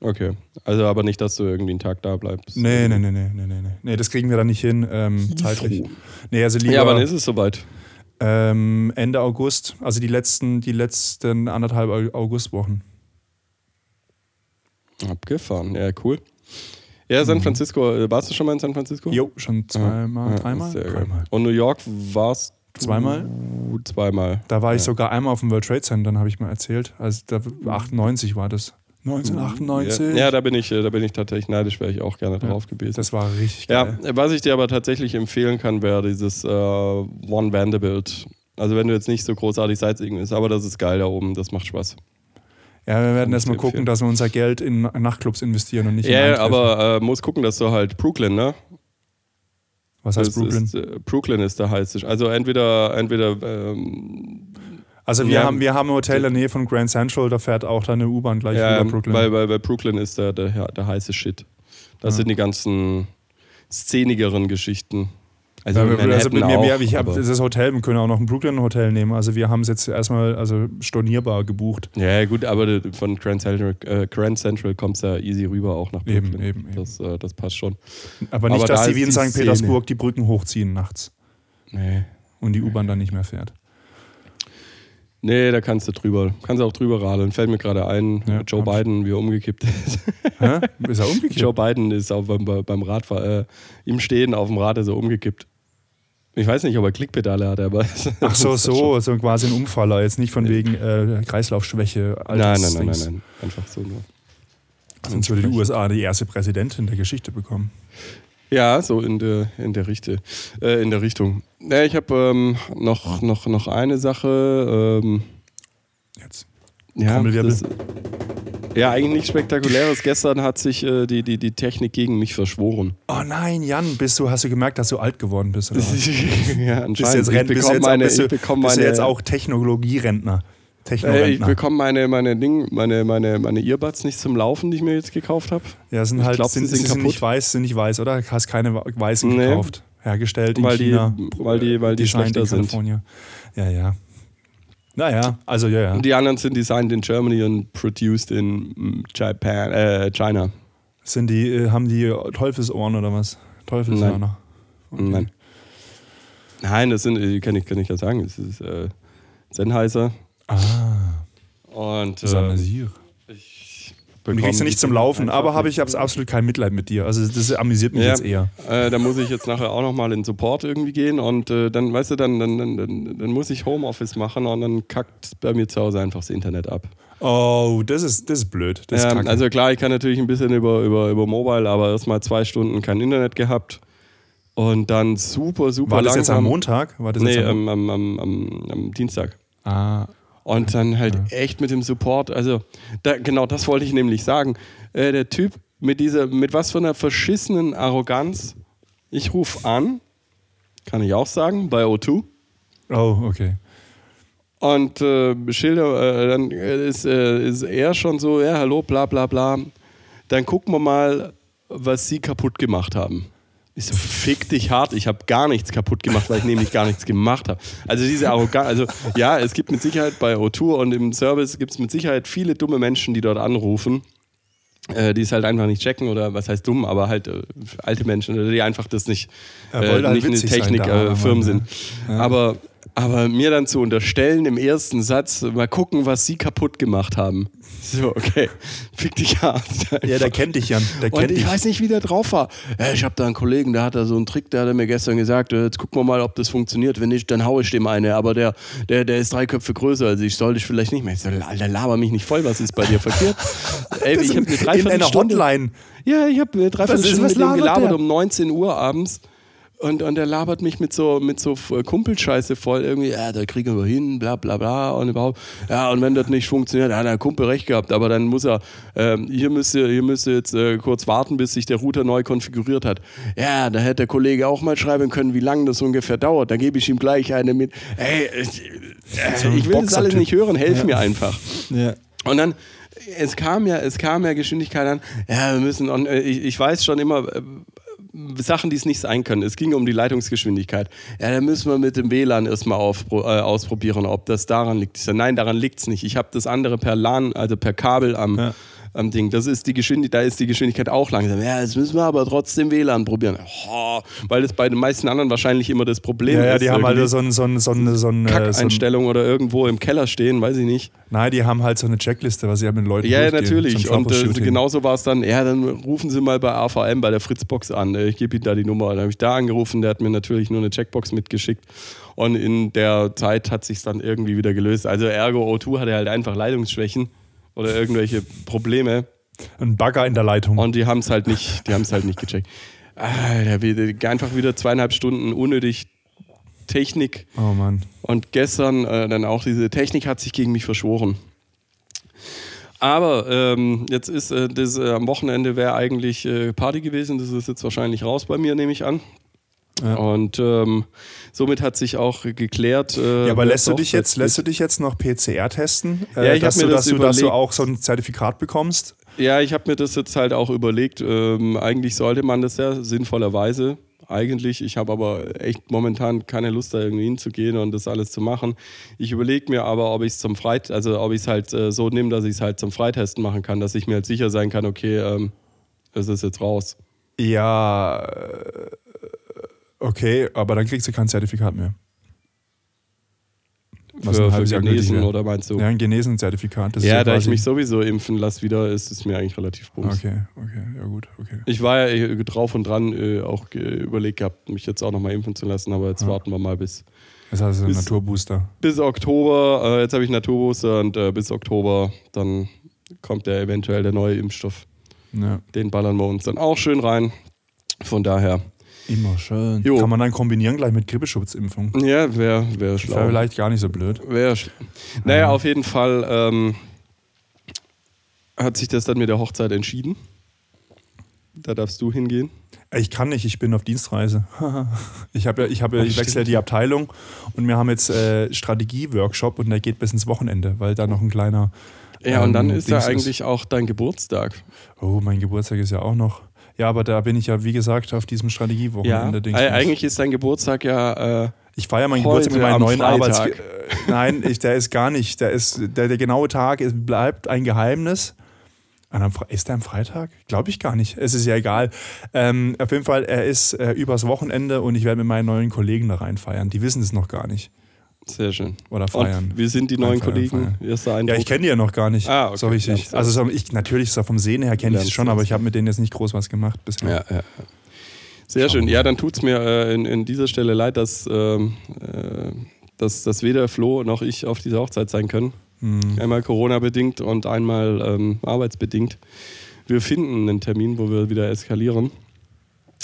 Okay. Also aber nicht, dass du irgendwie einen Tag da bleibst. Nee, nee, nee, nee, nee, nee, nee. Das kriegen wir dann nicht hin, ähm, zeitlich. Nee, also lieber Ja, aber dann ist es soweit. Ähm, Ende August, also die letzten, die letzten anderthalb Au- Augustwochen. Abgefahren. Ja, cool. Ja, San Francisco. äh, Warst du schon mal in San Francisco? Jo, schon zweimal, Ja, dreimal? sehr. Dreimal. Und New York warst du Zweimal? Zweimal. Da war ich Ja. sogar einmal auf dem World Trade Center, habe ich mal erzählt. Also da, 98 war das. 1998. Ja, ja, da bin ich, äh, da bin ich tatsächlich neidisch, wäre ich auch gerne drauf gewesen. Das war richtig ja, geil. was ich dir aber tatsächlich empfehlen kann, wäre dieses äh, One Vanderbilt. Also wenn du jetzt nicht so großartig Sightseeing ist, aber das ist geil da oben, das macht Spaß. Ja, wir werden erstmal gucken, empfehlen. dass wir unser Geld in Nachtclubs investieren und nicht in Ja, ja, aber äh, muss gucken, dass du halt Brooklyn, ne? Was heißt Das Brooklyn? Ist, äh, Brooklyn ist der heiße. Also entweder, entweder ähm, also wir, ja. haben, wir haben ein Hotel in der Nähe von Grand Central, da fährt auch dann eine U-Bahn gleich ja, über Brooklyn. Weil, weil, weil Brooklyn ist der, der, der heiße Shit. Das Ja. sind die ganzen szenigeren Geschichten. Also, Ja, wir, also mit mir, auch, ich habe das Hotel, wir können auch noch ein Brooklyn-Hotel nehmen. Also wir haben es jetzt erstmal also stornierbar gebucht. Ja, gut, aber von Grand Central, äh, Grand Central kommst du ja easy rüber auch nach Eben, Brooklyn. eben, eben. Das, äh, das passt schon. Aber nicht, Aber dass da sie wie in St. Petersburg die Brücken hochziehen nachts Nee. und die U-Bahn dann nicht mehr fährt. Nee, da kannst du drüber. Kannst du auch drüber radeln. Fällt mir gerade ein, Ja, Joe. Biden, wie er umgekippt ist. Hä? Ist er umgekehrt? Joe Biden ist auch beim, beim Radfahren, äh, im Stehen auf dem Rad ist er umgekippt. Ich weiß nicht, ob er Klickpedale hat, aber. Ach so, so, so quasi ein Umfaller, jetzt nicht von wegen äh, Kreislaufschwäche. Nein, nein, nein, nein, nein. Einfach so nur. Sonst würde die USA die erste Präsidentin der Geschichte bekommen. Ja, so in der, in der, Richte, äh, in der Richtung. Ja, ich habe ähm, noch, noch, noch eine Sache. Ähm, Jetzt. ja, das, Ja, eigentlich nichts Spektakuläres. Gestern hat sich äh, die, die, die Technik gegen mich verschworen. Oh nein, Jan, bist du, hast du gemerkt, dass du alt geworden bist? Oder? ja, Bist du anscheinend. jetzt, ich bist bekomme jetzt, meine, bist du, ich bekomme bist du meine, jetzt auch Technologierentner? Äh, ich bekomme meine, meine Ding, meine, meine, meine Earbuds nicht zum Laufen, die ich mir jetzt gekauft habe. ja, sind ich halt, glaub, sind, sind sind nicht kaputt. weiß, sind nicht weiß, oder? Hast keine weißen Nee. gekauft. Hergestellt in Weil die- China. weil die- weil die schlechter in sind. Ja, ja. Naja, also ja, ja. Und die anderen sind designed in Germany und produced in mm, Japan, äh, China. Sind die, äh, haben die Teufelsohren oder was? Teufelshörner. Nein. Nein, das sind, kann ich, kann ich ja sagen, es ist äh, Sennheiser. Ah, Und äh, ich Und du kriegst ja nicht zum Laufen, aber habe ich hab's absolut kein Mitleid mit dir. Also das amüsiert mich Ja. jetzt eher. Äh, da muss ich jetzt nachher auch nochmal in Support irgendwie gehen und äh, dann, weißt du, dann, dann, dann, dann, dann muss ich Homeoffice machen und dann kackt bei mir zu Hause einfach das Internet ab. Oh, das ist, das ist blöd. Das ist Ja, kacke. also klar, ich kann natürlich ein bisschen über, über, über Mobile, aber erst mal zwei Stunden kein Internet gehabt und dann super, super War das langsam. jetzt am Montag? War das Nee, jetzt am am, am, am, am, am Dienstag. Ah, Und dann halt echt mit dem Support, also da, genau das wollte ich nämlich sagen. Äh, der Typ mit dieser, mit was für einer verschissenen Arroganz. Ich rufe an, kann ich auch sagen, bei O2. oh, okay. Und äh, Schilder, äh, dann ist, äh, ist er schon so, ja, hallo, bla bla bla. Dann gucken wir mal, was sie kaputt gemacht haben. Ich so, fick dich hart, ich habe gar nichts kaputt gemacht, weil ich nämlich gar nichts gemacht habe. Also diese Arroganz, also ja, es gibt mit Sicherheit bei O2 und im Service gibt es mit Sicherheit viele dumme Menschen, die dort anrufen, äh, die es halt einfach nicht checken oder was heißt dumm, aber halt äh, alte Menschen, oder die einfach das nicht, äh, halt nicht eine Technikfirmen Mann, sind. Aber, aber mir dann zu unterstellen im ersten Satz, mal gucken, was sie kaputt gemacht haben. So, okay, fick dich hart. Ja, der kennt dich, Jan. Der Und kennt ich dich. weiß nicht, wie der drauf war. Ja, ich habe da einen Kollegen, der hat da so einen Trick, der hat er mir gestern gesagt, äh, jetzt gucken wir mal, ob das funktioniert. Wenn nicht, dann haue ich dem eine. Aber der, der, der ist drei Köpfe größer als ich, sollte ich vielleicht nicht mehr. Ich so, Alter, laber mich nicht voll, was ist bei dir verkehrt? Ey, ich habe eine in einer Dreiviertelstunde... Hotline. Ja, ich habe eine Dreiviertelstunde mit dem labert gelabert um 19 Uhr abends. Und, und er labert mich mit so, mit so Kumpelscheiße voll. Irgendwie, ja, da kriegen wir hin, bla bla bla. Und überhaupt, ja, und wenn das nicht funktioniert, ja, der Kumpel recht gehabt. Aber dann muss er, ähm, hier müsst ihr, hier müsst ihr jetzt äh, kurz warten, bis sich der Router neu konfiguriert hat. Ja, da hätte der Kollege auch mal schreiben können, wie lange das ungefähr dauert. Da gebe ich ihm gleich eine mit. Ey, äh, So ein ich will das alles nicht hören, helf mir einfach. Ja. Und dann, es kam ja, es kam ja Geschwindigkeit an, ja, wir müssen, äh, ich, ich weiß schon immer, äh, Sachen, die es nicht sein können. Es ging um die Leitungsgeschwindigkeit. Ja, da müssen wir mit dem WLAN erstmal aufpro- äh, ausprobieren, ob das daran liegt. Ich sag, nein, daran liegt es nicht. Ich habe das andere per LAN, also per Kabel am, Ja. Am Ding. Das ist die Geschwindigkeit, da ist die Geschwindigkeit auch langsam. Ja, jetzt müssen wir aber trotzdem WLAN probieren. Oh, weil das bei den meisten anderen wahrscheinlich immer das Problem Ja, ja, ist. die haben halt so ein, so ein, so ein, so ein, äh, so ein Kackeinstellung oder irgendwo im Keller stehen, weiß ich nicht. Nein, die haben halt so eine Checkliste, was sie halt mit Leuten Ja, ja, natürlich. So und äh, genauso war es dann, ja, dann rufen Sie mal bei AVM, bei der Fritzbox an. Äh, Ich gebe Ihnen da die Nummer. Dann habe ich da angerufen, der hat mir natürlich nur eine Checkbox mitgeschickt. Und in der Zeit hat sich dann irgendwie wieder gelöst. Also Ergo O2 hatte halt einfach Leitungsschwächen oder irgendwelche Probleme. Ein Bagger in der Leitung. Und die haben es halt nicht, die haben es halt nicht gecheckt. Alter, einfach wieder zweieinhalb Stunden unnötig Technik. oh Mann. Und gestern äh, dann auch diese Technik hat sich gegen mich verschworen. Aber ähm, jetzt ist äh, das, äh, am Wochenende wäre eigentlich äh, Party gewesen. Das ist jetzt wahrscheinlich raus bei mir, nehme ich an. Ja. Und ähm, somit hat sich auch geklärt. Äh, Ja, aber lässt du dich jetzt, lässt du dich jetzt noch PCR testen? Ja, Äh, ich hab dass, mir du, das dass, du, dass du auch so ein Zertifikat bekommst? Ja, ich habe mir das jetzt halt auch überlegt. Ähm, eigentlich sollte man das ja sinnvollerweise. Eigentlich, ich habe aber echt momentan keine Lust, da irgendwie hinzugehen und das alles zu machen. Ich überlege mir aber, ob ich es zum Freit, also ob ich es halt äh, so nehme, dass ich es halt zum Freitesten machen kann, dass ich mir halt sicher sein kann, okay, ähm, es ist jetzt raus. Ja, äh, okay, aber dann kriegst du kein Zertifikat mehr. Was Für, ein für Genesen oder meinst du? Ja, ein Genesen-Zertifikat. ist ja, da ich mich sowieso impfen lasse wieder, ist es mir eigentlich relativ bums. Okay, okay, ja gut, okay. Ich war ja eh drauf und dran, äh, auch ge- überlegt gehabt, mich jetzt auch nochmal impfen zu lassen, aber jetzt Ja. warten wir mal bis, Das heißt, ein Ist- Naturbooster. bis Oktober. Äh, jetzt habe ich Naturbooster und äh, bis Oktober dann kommt ja eventuell der neue Impfstoff. Ja, Den ballern wir uns dann auch schön rein. Von daher, immer schön. Jo. Kann man dann kombinieren gleich mit Grippeschutzimpfung. ja, wäre wär Das wäre schlau. vielleicht gar nicht so blöd. Wär sch naja, auf jeden Fall. Ähm, hat sich das dann mit der Hochzeit entschieden? Da darfst du hingehen. Ich kann nicht, ich bin auf Dienstreise. ich ja, ich ja, ich wechsle ja die Abteilung und wir haben jetzt äh, Strategie-Workshop und der geht bis ins Wochenende, weil da noch ein kleiner. Ja, und dann ähm, ist ja Dings eigentlich auch dein Geburtstag. Oh, mein Geburtstag ist ja auch noch. Ja, aber da bin ich ja, wie gesagt, auf diesem Ja, Strategiewochenende. Nicht. eigentlich ist dein Geburtstag ja. Äh, Ich feiere meinen Geburtstag mit meinem neuen Arbeits... Äh, Nein, ich, der ist gar nicht. Der, ist, der, der genaue Tag ist, bleibt ein Geheimnis. Ist der am Freitag? Glaube ich gar nicht. Es ist ja egal. Ähm, auf jeden Fall, er ist äh, übers Wochenende und ich werde mit meinen neuen Kollegen da rein feiern. Die wissen es noch gar nicht. Sehr schön. Oder feiern. Und wie sind die neuen Feiern, Kollegen? feiern. Ja, ich kenne die ja noch gar nicht. Ah, okay. So richtig. Du. Also so, ich, natürlich so vom Sehen her kenne ich es schon, aber ich habe mit denen jetzt nicht groß was gemacht bisher. Ja, ja. Sehr schön. Ja, dann tut es mir äh, in, in dieser Stelle leid, dass, ähm, äh, dass, dass weder Flo noch ich auf dieser Hochzeit sein können. Hm. Einmal Corona-bedingt und einmal ähm, arbeitsbedingt. Wir finden einen Termin, wo wir wieder eskalieren.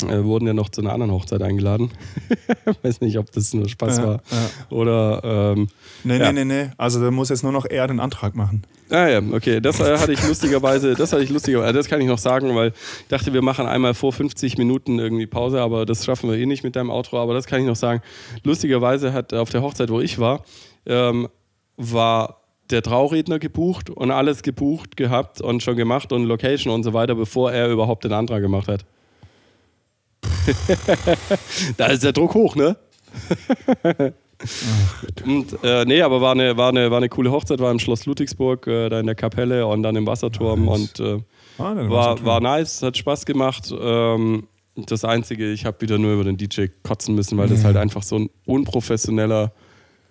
Äh, wurden ja noch zu einer anderen Hochzeit eingeladen. Weiß nicht, ob das nur Spaß Ja, war. ja. Oder ähm, Nee, Ja. nee, nee, nee. Also da muss jetzt nur noch er den Antrag machen. Ah ja, okay. Das äh, hatte ich lustigerweise, das hatte ich lustigerweise, das kann ich noch sagen, weil ich dachte, wir machen einmal vor 50 Minuten irgendwie Pause, aber das schaffen wir eh nicht mit deinem Outro, aber das kann ich noch sagen. Lustigerweise hat auf der Hochzeit, wo ich war, ähm, war der Trauredner gebucht und alles gebucht gehabt und schon gemacht und Location und so weiter, bevor er überhaupt den Antrag gemacht hat. da ist der Druck hoch, ne? Und, äh, nee, aber war eine, war, eine, war eine coole Hochzeit, war im Schloss Ludwigsburg, äh, da in der Kapelle und dann im Wasserturm Nice. und äh, Ah, war, war nice, hat Spaß gemacht. Ähm, das Einzige, ich habe wieder nur über den DJ kotzen müssen, weil das halt einfach so ein unprofessioneller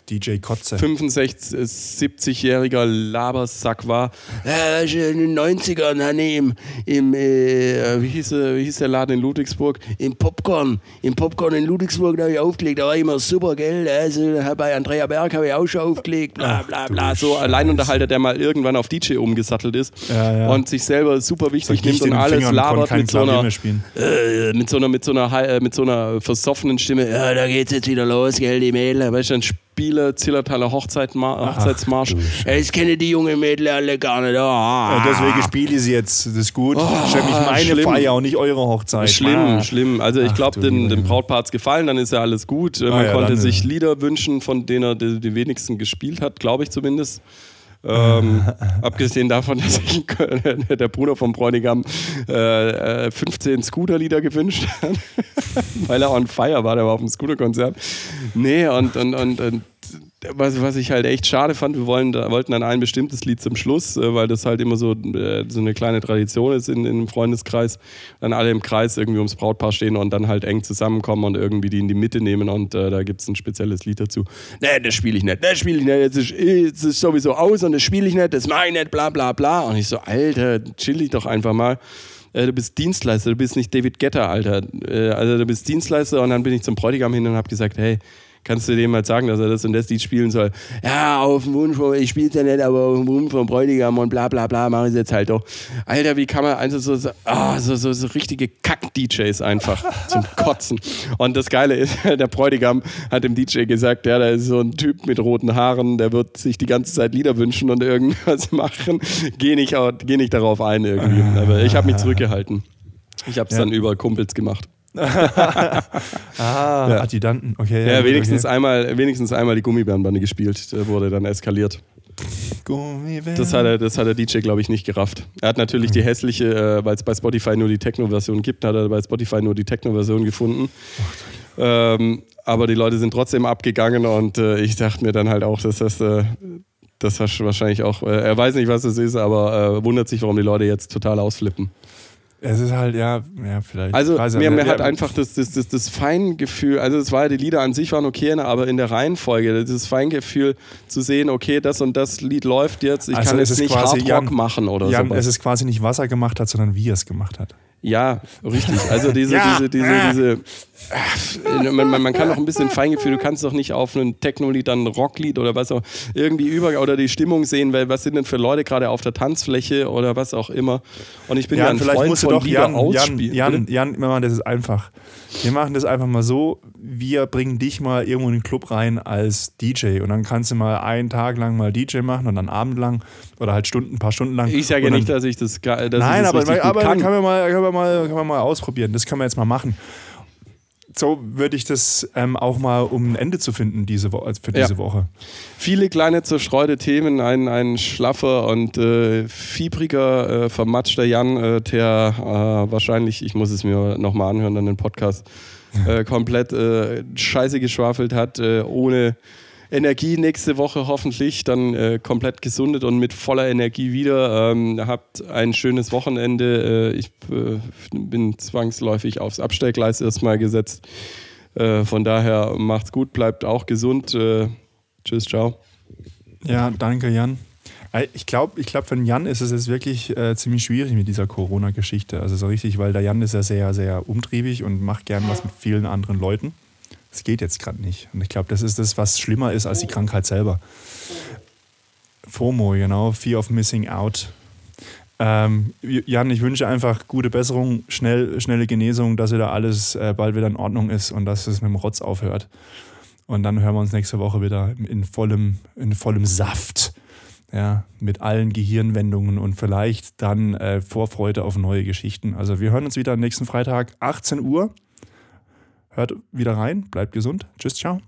DJ Kotze. 65, 70-jähriger Labersack war. Weißt du, in den 90ern, habe ich im, im äh, wie, hieß, äh, wie hieß der Laden in Ludwigsburg? Im Popcorn. Im Popcorn in Ludwigsburg da habe ich aufgelegt. Da war immer super, gell? Also bei Andrea Berg habe ich auch schon aufgelegt. Bla bla bla. So Alleinunterhalter, der mal irgendwann auf DJ umgesattelt ist Ja, ja. und sich selber super wichtig nimmt und alles Fingern, labert mit so einer äh, mit so einer, mit so einer, äh, mit so einer versoffenen Stimme, ja, da geht's jetzt wieder los, gell, die Mädel. Weißt du, dann Spieler, Zillertaler Hochzeitma Hochzeitsmarsch. Ja, das kennen die jungen Mädel alle gar nicht. Ah. Ja, deswegen spiele ich sie jetzt. Das ist gut. Oh, ich stelle mich meine schlimm. Feier und nicht eure Hochzeit. Schlimm, Ah. schlimm. Also ich Ach, glaube, den, Junge. Brautpaar hat's gefallen, dann ist ja alles gut. Äh, Man Ah ja, konnte sich Lieder wünschen, von denen er die, die wenigsten gespielt hat, glaube ich zumindest. Ähm, abgesehen davon, dass sich der Bruder vom Bräutigam äh, äh, 15 Scooter-Lieder gewünscht hat, weil er on fire war, der war auf dem Scooter-Konzert. Nee, und, und, und, und was, was ich halt echt schade fand, wir wollen, wollten dann ein bestimmtes Lied zum Schluss, äh, weil das halt immer so, äh, so eine kleine Tradition ist in, in einem Freundeskreis. Dann alle im Kreis irgendwie ums Brautpaar stehen und dann halt eng zusammenkommen und irgendwie die in die Mitte nehmen und äh, da gibt es ein spezielles Lied dazu. Nee, das spiele ich nicht, das spiele ich nicht, jetzt ist, jetzt ist sowieso aus und das spiele ich nicht, das mache ich nicht, bla bla bla. Und ich so, Alter, chill dich doch einfach mal. Äh, Du bist Dienstleister, du bist nicht David Getter, Alter. Also du bist Dienstleister und dann bin ich zum Bräutigam hin und habe gesagt, hey, kannst du dem mal sagen, dass er das und das Lied spielen soll? Ja, auf den Wunsch, von- ich spiele es ja nicht, aber auf den Wunsch vom Bräutigam und bla bla bla, mache ich jetzt halt doch. Alter, wie kann man also so, so, ah, so, so, so richtige Kack-DJs einfach zum Kotzen. Und das Geile ist, der Bräutigam hat dem DJ gesagt, ja, da ist so ein Typ mit roten Haaren, der wird sich die ganze Zeit Lieder wünschen und irgendwas machen. Geh nicht, geh nicht darauf ein irgendwie. Aber ich habe mich zurückgehalten. Ich habe es Ja. dann über Kumpels gemacht. Ah, Ja. Adjutanten. Okay. Ja, wenigstens, okay. einmal, wenigstens einmal die Gummibärenbande gespielt. Der wurde dann eskaliert. Gummibären. Das hat, er, das hat der DJ, glaube ich, nicht gerafft. Er hat natürlich die hässliche, äh, weil es bei Spotify nur die Techno-Version gibt, hat er bei Spotify nur die Techno-Version gefunden. Ähm, aber die Leute sind trotzdem abgegangen und äh, ich dachte mir dann halt auch, dass das, äh, das hast du wahrscheinlich auch, äh, er weiß nicht, was das ist, aber äh, wundert sich, warum die Leute jetzt total ausflippen. Es ist halt, ja, ja vielleicht. Also mir, mir hat Ja, einfach das, das, das, das Feingefühl, also es war ja, die Lieder an sich waren okay, ne, aber in der Reihenfolge, das Feingefühl zu sehen, okay, das und das Lied läuft jetzt, ich Also kann es jetzt nicht quasi Hardrock Jan- machen oder sowas. es ist quasi nicht, was er gemacht hat, sondern wie er es gemacht hat. Ja, richtig. Also diese, Ja. diese, diese, diese. Man, man, man kann doch ein bisschen Feingefühl, du kannst doch nicht auf ein Techno-Lied, dann ein Rocklied oder was auch irgendwie über oder die Stimmung sehen, weil was sind denn für Leute gerade auf der Tanzfläche oder was auch immer. Und ich bin ja, Jan, ein vielleicht Freund musst du von doch Jan, Jan, ausspielen. Jan, Bitte? Jan, wir machen das ist einfach. Wir machen das einfach mal so, wir bringen dich mal irgendwo in den Club rein als DJ und dann kannst du mal einen Tag lang mal DJ machen und dann abendlang oder halt Stunden, ein paar Stunden lang. Ich sage ja nicht, dass ich das, dass Nein, ich das aber, aber kann. kann man, mal, kann, man mal, kann man mal ausprobieren. Das können wir jetzt mal machen. So würde ich das ähm, auch mal, um ein Ende zu finden diese Wo also für Ja. diese Woche. Viele kleine zerstreute Themen, ein, ein schlaffer und äh, fiebriger, äh, vermatschter Jan, äh, der äh, wahrscheinlich, ich muss es mir nochmal anhören, dann den Podcast, äh, komplett äh, scheiße geschwafelt hat, äh, ohne Energie nächste Woche hoffentlich, dann äh, komplett gesundet und mit voller Energie wieder. Ähm, habt ein schönes Wochenende. Äh, ich äh, bin zwangsläufig aufs Abstellgleis erstmal gesetzt. Äh, von daher macht's gut, bleibt auch gesund. Äh, tschüss, ciao. Ja, danke, Jan. Äh, Ich glaube, ich glaub, für den Jan ist es jetzt wirklich äh, ziemlich schwierig mit dieser Corona-Geschichte. Also so richtig, weil der Jan ist ja sehr, sehr umtriebig und macht gern was mit vielen anderen Leuten. Das geht jetzt gerade nicht. Und ich glaube, das ist das, was schlimmer ist als die Krankheit selber. FOMO, genau, Fear of Missing Out. Ähm, Jan, ich wünsche einfach gute Besserung, schnell, schnelle Genesung, dass wieder alles äh, bald wieder in Ordnung ist und dass es mit dem Rotz aufhört. Und dann hören wir uns nächste Woche wieder in vollem, in vollem Saft. Ja, mit allen Gehirnwendungen und vielleicht dann äh, Vorfreude auf neue Geschichten. Also wir hören uns wieder nächsten Freitag, 18 Uhr. Hört wieder rein, bleibt gesund. Tschüss, ciao.